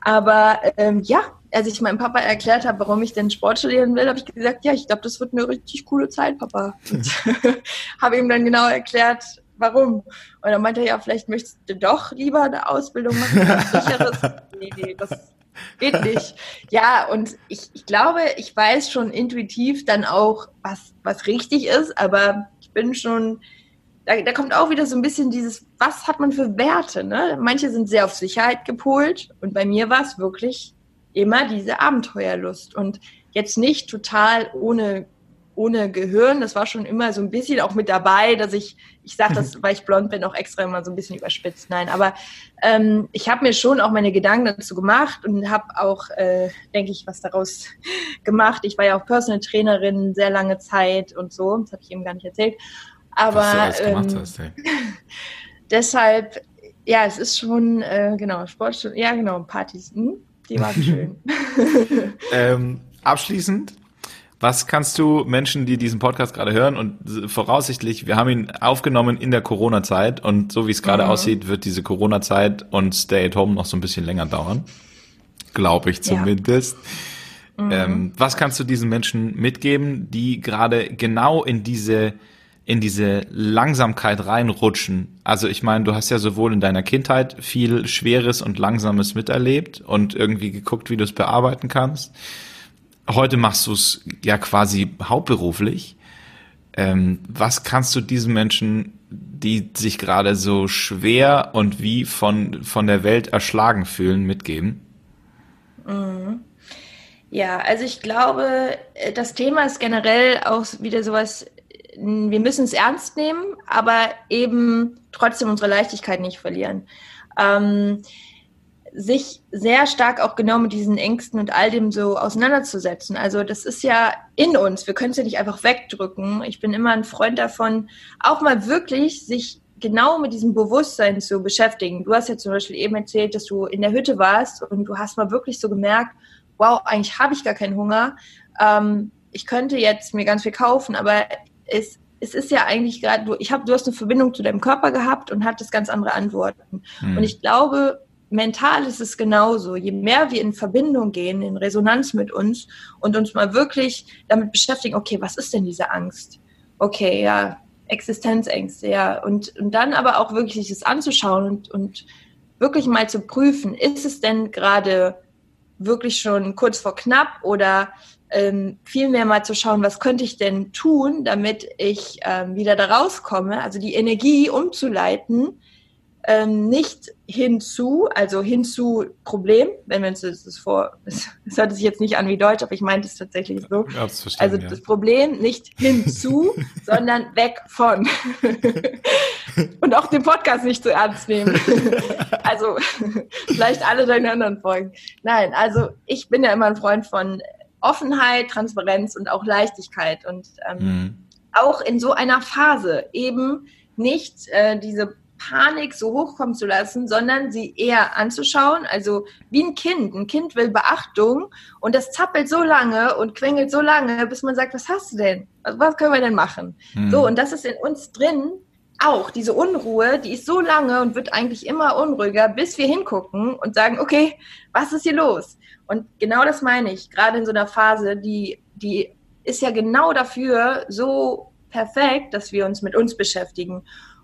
Aber ähm, ja, als ich meinem Papa erklärt habe, warum ich denn Sport studieren will, habe ich gesagt, ja, ich glaube, das wird eine richtig coole Zeit, Papa. Habe ihm dann genau erklärt, warum. Und dann meinte er, ja, vielleicht möchtest du doch lieber eine Ausbildung machen, sicheres. nee, nee, das geht nicht. Ja, und ich, ich glaube, ich weiß schon intuitiv dann auch, was, was richtig ist, aber ich bin schon da, da kommt auch wieder so ein bisschen dieses, was hat man für Werte? Ne? Manche sind sehr auf Sicherheit gepolt und bei mir war es wirklich immer diese Abenteuerlust und jetzt nicht total ohne ohne Gehirn. Das war schon immer so ein bisschen auch mit dabei, dass ich, ich sage das, weil ich blond bin, auch extra immer so ein bisschen überspitzt. Nein, aber ähm, ich habe mir schon auch meine Gedanken dazu gemacht und habe auch, äh, denke ich, was daraus gemacht. Ich war ja auch Personal Trainerin sehr lange Zeit und so. Das habe ich eben gar nicht erzählt. Aber ähm, hast, deshalb, ja, es ist schon, äh, genau, Sport, ja, genau, Partys, hm? Die waren schön. ähm, abschließend, was kannst du Menschen, die diesen Podcast gerade hören und voraussichtlich, wir haben ihn aufgenommen in der Corona-Zeit und so wie es gerade mhm. aussieht, wird diese Corona-Zeit und Stay at Home noch so ein bisschen länger dauern. Glaube ich zumindest. Ja. Mhm. Ähm, was kannst du diesen Menschen mitgeben, die gerade genau in diese in diese Langsamkeit reinrutschen. Also ich meine, du hast ja sowohl in deiner Kindheit viel Schweres und Langsames miterlebt und irgendwie geguckt, wie du es bearbeiten kannst. Heute machst du es ja quasi hauptberuflich. Ähm, was kannst du diesen Menschen, die sich gerade so schwer und wie von, von der Welt erschlagen fühlen, mitgeben? Mhm. Ja, also ich glaube, das Thema ist generell auch wieder sowas wir müssen es ernst nehmen, aber eben trotzdem unsere Leichtigkeit nicht verlieren. Ähm, sich sehr stark auch genau mit diesen Ängsten und all dem so auseinanderzusetzen. Also das ist ja in uns. Wir können es ja nicht einfach wegdrücken. Ich bin immer ein Freund davon, auch mal wirklich sich genau mit diesem Bewusstsein zu beschäftigen. Du hast ja zum Beispiel eben erzählt, dass du in der Hütte warst und du hast mal wirklich so gemerkt, wow, eigentlich habe ich gar keinen Hunger. Ähm, ich könnte jetzt mir ganz viel kaufen, aber es, es ist ja eigentlich gerade, du, ich hab, du hast eine Verbindung zu deinem Körper gehabt und hattest ganz andere Antworten. Mhm. Und ich glaube, mental ist es genauso. Je mehr wir in Verbindung gehen, in Resonanz mit uns und uns mal wirklich damit beschäftigen, okay, was ist denn diese Angst? Okay, ja, Existenzängste, ja. Und, und dann aber auch wirklich sich das anzuschauen und, und wirklich mal zu prüfen, ist es denn gerade wirklich schon kurz vor knapp oder ähm, viel mehr mal zu schauen, was könnte ich denn tun, damit ich ähm, wieder da rauskomme, also die Energie umzuleiten, ähm, nicht hinzu, also hinzu Problem, wenn wir uns das, das vor, es hört sich jetzt nicht an wie Deutsch, aber ich meinte es tatsächlich so. also ja. das Problem nicht hinzu, sondern weg von. Und auch den Podcast nicht zu ernst nehmen. also vielleicht alle deine anderen Folgen. Nein, also ich bin ja immer ein Freund von Offenheit, Transparenz und auch Leichtigkeit und ähm, mhm. auch in so einer Phase eben nicht äh, diese Panik so hochkommen zu lassen, sondern sie eher anzuschauen. Also wie ein Kind. Ein Kind will Beachtung und das zappelt so lange und quengelt so lange, bis man sagt, was hast du denn? Also, was können wir denn machen? Mhm. So, und das ist in uns drin auch. Diese Unruhe, die ist so lange und wird eigentlich immer unruhiger, bis wir hingucken und sagen, okay, was ist hier los? Und genau das meine ich, gerade in so einer Phase, die, die ist ja genau dafür so perfekt, dass wir uns mit uns beschäftigen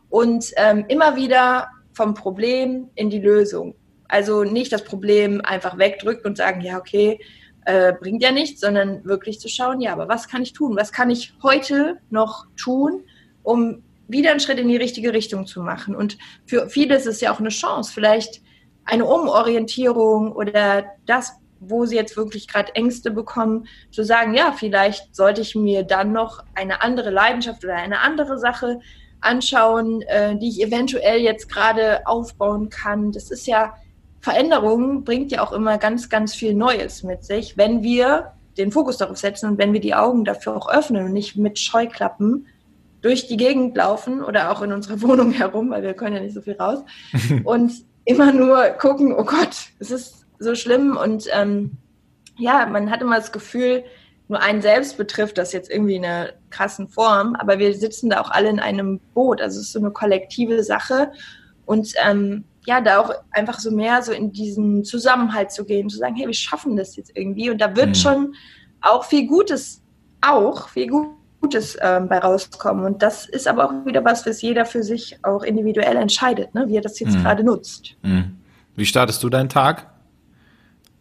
und ähm, immer wieder vom Problem in die Lösung. Also nicht das Problem einfach wegdrücken und sagen, ja, okay, äh, bringt ja nichts, sondern wirklich zu schauen, ja, aber was kann ich tun? Was kann ich heute noch tun, um wieder einen Schritt in die richtige Richtung zu machen? Und für viele ist es ja auch eine Chance, vielleicht eine Umorientierung oder das, wo sie jetzt wirklich gerade Ängste bekommen, zu sagen, ja, vielleicht sollte ich mir dann noch eine andere Leidenschaft oder eine andere Sache anschauen, äh, die ich eventuell jetzt gerade aufbauen kann. Das ist ja, Veränderung bringt ja auch immer ganz, ganz viel Neues mit sich, wenn wir den Fokus darauf setzen und wenn wir die Augen dafür auch öffnen und nicht mit Scheuklappen durch die Gegend laufen oder auch in unserer Wohnung herum, weil wir können ja nicht so viel raus. Und immer nur gucken, oh Gott, es ist so schlimm. Und ähm, ja, man hat immer das Gefühl, nur einen selbst betrifft das jetzt irgendwie in einer krassen Form, aber wir sitzen da auch alle in einem Boot. Also es ist so eine kollektive Sache. Und ähm, ja, da auch einfach so mehr so in diesen Zusammenhalt zu gehen, zu sagen, hey, wir schaffen das jetzt irgendwie. Und da wird mhm. schon auch viel Gutes, auch viel Gutes ähm, bei rauskommen und das ist aber auch wieder was, was jeder für sich auch individuell entscheidet, ne? wie er das jetzt mhm. gerade nutzt. Mhm. Wie startest du deinen Tag?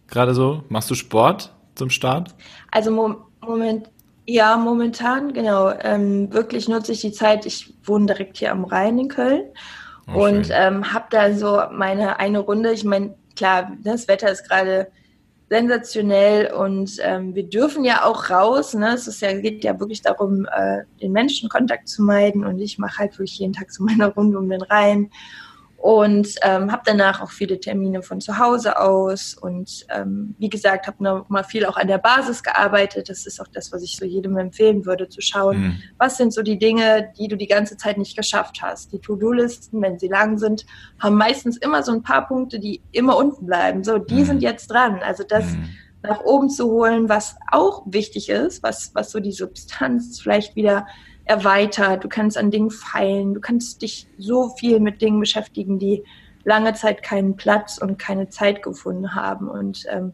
Gerade so? Machst du Sport? zum Start? Also mo Moment, ja, momentan, genau. Ähm, wirklich nutze ich die Zeit. Ich wohne direkt hier am Rhein in Köln oh, und ähm, habe da so meine eine Runde. Ich meine, klar, das Wetter ist gerade sensationell und ähm, wir dürfen ja auch raus. Ne? Es ist ja, geht ja wirklich darum, äh, den Menschenkontakt zu meiden und ich mache halt wirklich jeden Tag so meine Runde um den Rhein und ähm, habe danach auch viele Termine von zu Hause aus und ähm, wie gesagt, habe noch mal viel auch an der Basis gearbeitet. Das ist auch das, was ich so jedem empfehlen würde, zu schauen, mhm. was sind so die Dinge, die du die ganze Zeit nicht geschafft hast. Die To-Do-Listen, wenn sie lang sind, haben meistens immer so ein paar Punkte, die immer unten bleiben. So, die mhm. sind jetzt dran. Also das mhm. nach oben zu holen, was auch wichtig ist, was, was so die Substanz vielleicht wieder erweitert, du kannst an Dingen feilen, du kannst dich so viel mit Dingen beschäftigen, die lange Zeit keinen Platz und keine Zeit gefunden haben. Und ähm,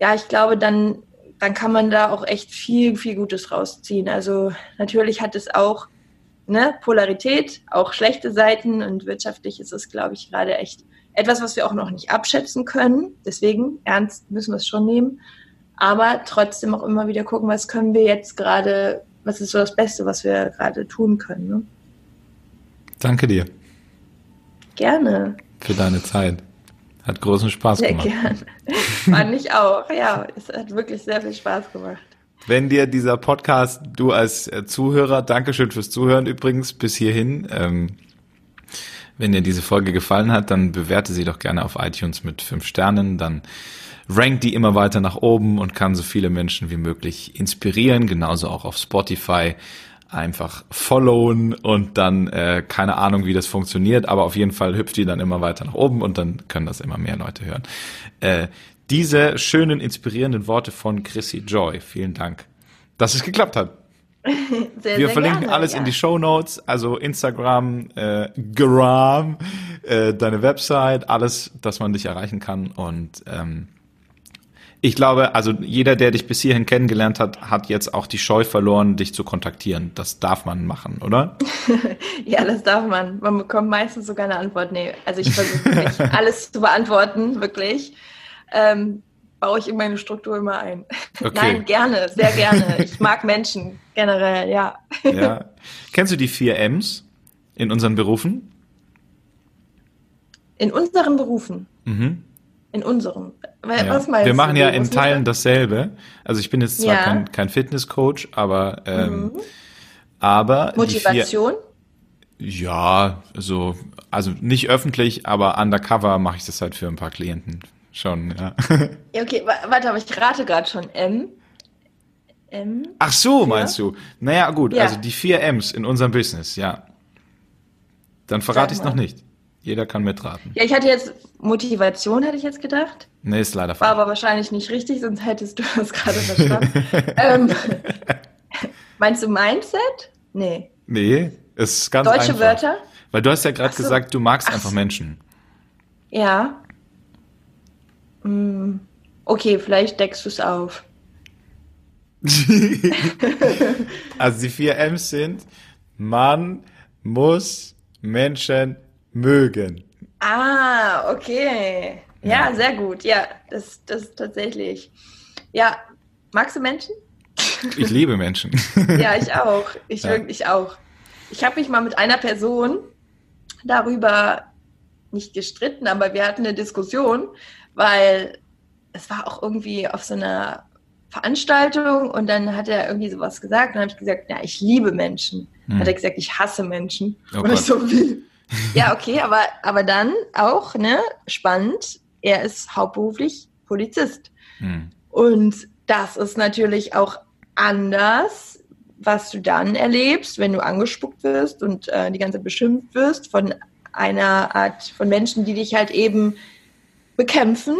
ja, ich glaube, dann, dann kann man da auch echt viel, viel Gutes rausziehen. Also natürlich hat es auch ne, Polarität, auch schlechte Seiten und wirtschaftlich ist es, glaube ich, gerade echt etwas, was wir auch noch nicht abschätzen können. Deswegen ernst müssen wir es schon nehmen. Aber trotzdem auch immer wieder gucken, was können wir jetzt gerade was ist so das Beste, was wir gerade tun können. Ne? Danke dir. Gerne. Für deine Zeit. Hat großen Spaß sehr gemacht. Gerne. Fand ich auch. Ja, es hat wirklich sehr viel Spaß gemacht. Wenn dir dieser Podcast, du als äh, Zuhörer, Dankeschön fürs Zuhören übrigens bis hierhin. Ähm, wenn dir diese Folge gefallen hat, dann bewerte sie doch gerne auf iTunes mit fünf Sternen. Dann rankt die immer weiter nach oben und kann so viele Menschen wie möglich inspirieren, genauso auch auf Spotify einfach followen und dann äh, keine Ahnung, wie das funktioniert, aber auf jeden Fall hüpft die dann immer weiter nach oben und dann können das immer mehr Leute hören. Äh, diese schönen, inspirierenden Worte von Chrissy Joy, vielen Dank, dass es geklappt hat. Sehr, Wir sehr verlinken gerne, alles ja. in die Show Notes, also Instagram, äh, Gram, äh, deine Website, alles, dass man dich erreichen kann und ähm, ich glaube, also jeder, der dich bis hierhin kennengelernt hat, hat jetzt auch die Scheu verloren, dich zu kontaktieren. Das darf man machen, oder? ja, das darf man. Man bekommt meistens sogar eine Antwort. Nee, also ich versuche nicht alles zu beantworten, wirklich. Ähm, baue ich in meine Struktur immer ein. Okay. Nein, gerne, sehr gerne. Ich mag Menschen generell, ja. ja. Kennst du die vier M's in unseren Berufen? In unseren Berufen. Mhm. In unserem. Ja. Was meinst Wir machen du? ja in Teilen dasselbe. Also ich bin jetzt zwar ja. kein, kein Fitnesscoach, aber ähm, mhm. aber Motivation? Ja, also also nicht öffentlich, aber undercover mache ich das halt für ein paar Klienten schon. Ja. ja okay, warte, aber ich rate gerade schon M. M. Ach so, meinst du? Naja, gut, ja. also die vier M's in unserem Business, ja. Dann verrate ich es noch nicht. Jeder kann mitraten. Ja, ich hatte jetzt Motivation, hätte ich jetzt gedacht. Nee, ist leider falsch. War aber wahrscheinlich nicht richtig, sonst hättest du das gerade verstanden. ähm, meinst du Mindset? Nee. Nee, ist ganz Deutsche einfach. Wörter? Weil du hast ja gerade so. gesagt, du magst Ach einfach so. Menschen. Ja. Hm. Okay, vielleicht deckst du es auf. also die vier M's sind, man muss Menschen mögen. Ah, okay. Ja, ja, sehr gut. Ja, das, das tatsächlich. Ja, magst du Menschen? Ich liebe Menschen. ja, ich auch. Ich ja. wirklich auch. Ich habe mich mal mit einer Person darüber nicht gestritten, aber wir hatten eine Diskussion, weil es war auch irgendwie auf so einer Veranstaltung und dann hat er irgendwie sowas gesagt und dann habe ich gesagt, ja, ich liebe Menschen. Hm. Hat er gesagt, ich hasse Menschen. Oh und ich so wie, ja, okay, aber, aber dann auch, ne, spannend, er ist hauptberuflich Polizist. Hm. Und das ist natürlich auch anders, was du dann erlebst, wenn du angespuckt wirst und äh, die ganze Zeit beschimpft wirst von einer Art von Menschen, die dich halt eben bekämpfen.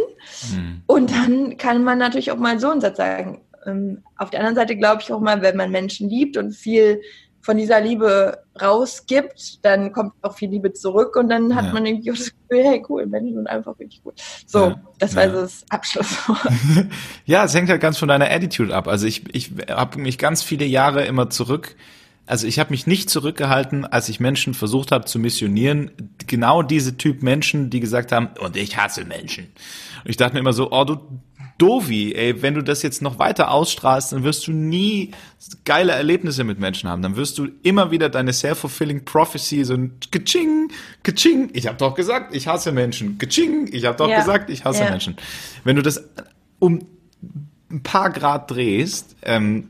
Hm. Und dann kann man natürlich auch mal so einen Satz sagen. Ähm, auf der anderen Seite glaube ich auch mal, wenn man Menschen liebt und viel von dieser Liebe rausgibt, dann kommt auch viel Liebe zurück und dann hat ja. man irgendwie das Gefühl, hey cool, Menschen sind einfach richtig gut. So, ja. das war ja. das Abschlusswort. ja, es hängt halt ganz von deiner Attitude ab. Also ich, ich habe mich ganz viele Jahre immer zurück also ich habe mich nicht zurückgehalten, als ich Menschen versucht habe zu missionieren. Genau diese Typ Menschen, die gesagt haben, und ich hasse Menschen. Und ich dachte mir immer so, oh du Dovi, ey, wenn du das jetzt noch weiter ausstrahlst, dann wirst du nie geile Erlebnisse mit Menschen haben. Dann wirst du immer wieder deine self-fulfilling prophecy so ein Kaching, Kaching. Ich habe doch gesagt, ich hasse Menschen. Kaching, ich habe doch ja. gesagt, ich hasse ja. Menschen. Wenn du das um ein paar Grad drehst, ähm,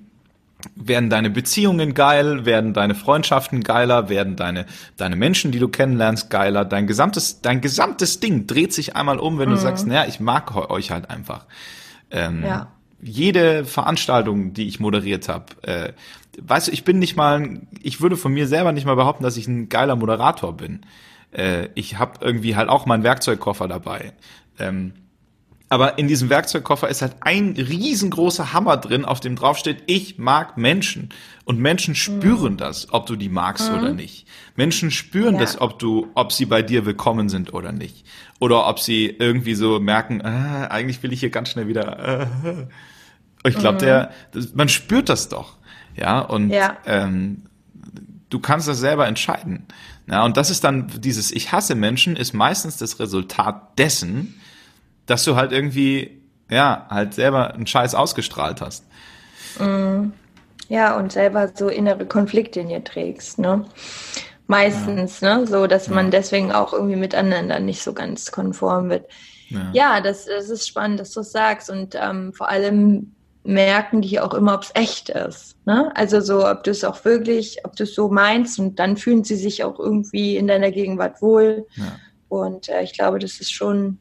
werden deine Beziehungen geil, werden deine Freundschaften geiler, werden deine, deine Menschen, die du kennenlernst, geiler. Dein gesamtes, dein gesamtes Ding dreht sich einmal um, wenn mhm. du sagst, naja, ich mag euch halt einfach. Ähm, ja. Jede Veranstaltung, die ich moderiert habe, äh, weißt du, ich bin nicht mal, ich würde von mir selber nicht mal behaupten, dass ich ein geiler Moderator bin. Äh, ich habe irgendwie halt auch meinen Werkzeugkoffer dabei. Ähm, aber in diesem Werkzeugkoffer ist halt ein riesengroßer Hammer drin, auf dem draufsteht, ich mag Menschen. Und Menschen spüren mhm. das, ob du die magst mhm. oder nicht. Menschen spüren ja. das, ob du, ob sie bei dir willkommen sind oder nicht. Oder ob sie irgendwie so merken, äh, eigentlich will ich hier ganz schnell wieder. Äh. Ich glaube, mhm. der, man spürt das doch. Ja, und ja. Ähm, du kannst das selber entscheiden. Ja, und das ist dann dieses Ich hasse Menschen ist meistens das Resultat dessen, dass du halt irgendwie, ja, halt selber einen Scheiß ausgestrahlt hast. Mm. Ja, und selber so innere Konflikte in dir trägst, ne? Meistens, ja. ne? So, dass ja. man deswegen auch irgendwie miteinander nicht so ganz konform wird. Ja, ja das, das ist spannend, dass du es sagst. Und ähm, vor allem merken die auch immer, ob es echt ist. Ne? Also so, ob du es auch wirklich, ob du es so meinst und dann fühlen sie sich auch irgendwie in deiner Gegenwart wohl. Und äh, ich glaube, das ist schon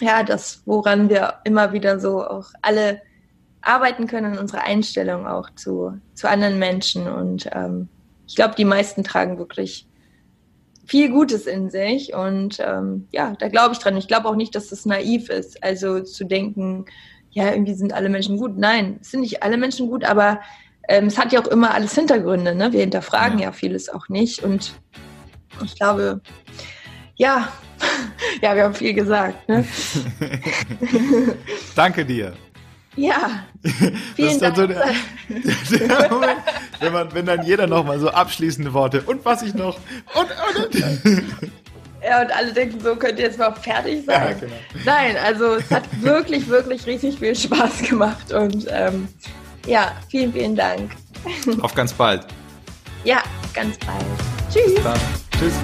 ja, das, woran wir immer wieder so auch alle arbeiten können, unsere Einstellung auch zu, zu anderen Menschen. Und ähm, ich glaube, die meisten tragen wirklich viel Gutes in sich. Und ähm, ja, da glaube ich dran. Ich glaube auch nicht, dass das naiv ist. Also zu denken, ja, irgendwie sind alle Menschen gut. Nein, es sind nicht alle Menschen gut, aber ähm, es hat ja auch immer alles Hintergründe. Ne? Wir hinterfragen ja. ja vieles auch nicht. Und ich glaube, ja, ja, wir haben viel gesagt. Ne? Danke dir. Ja, vielen Dank. So der, der Moment, wenn, man, wenn dann jeder nochmal so abschließende Worte und was ich noch und, und, Ja, und alle denken so, könnt ihr jetzt mal fertig sein. Ja, genau. Nein, also es hat wirklich, wirklich richtig viel Spaß gemacht und ähm, ja, vielen, vielen Dank. Auf ganz bald. Ja, ganz bald. Tschüss. Tschüss.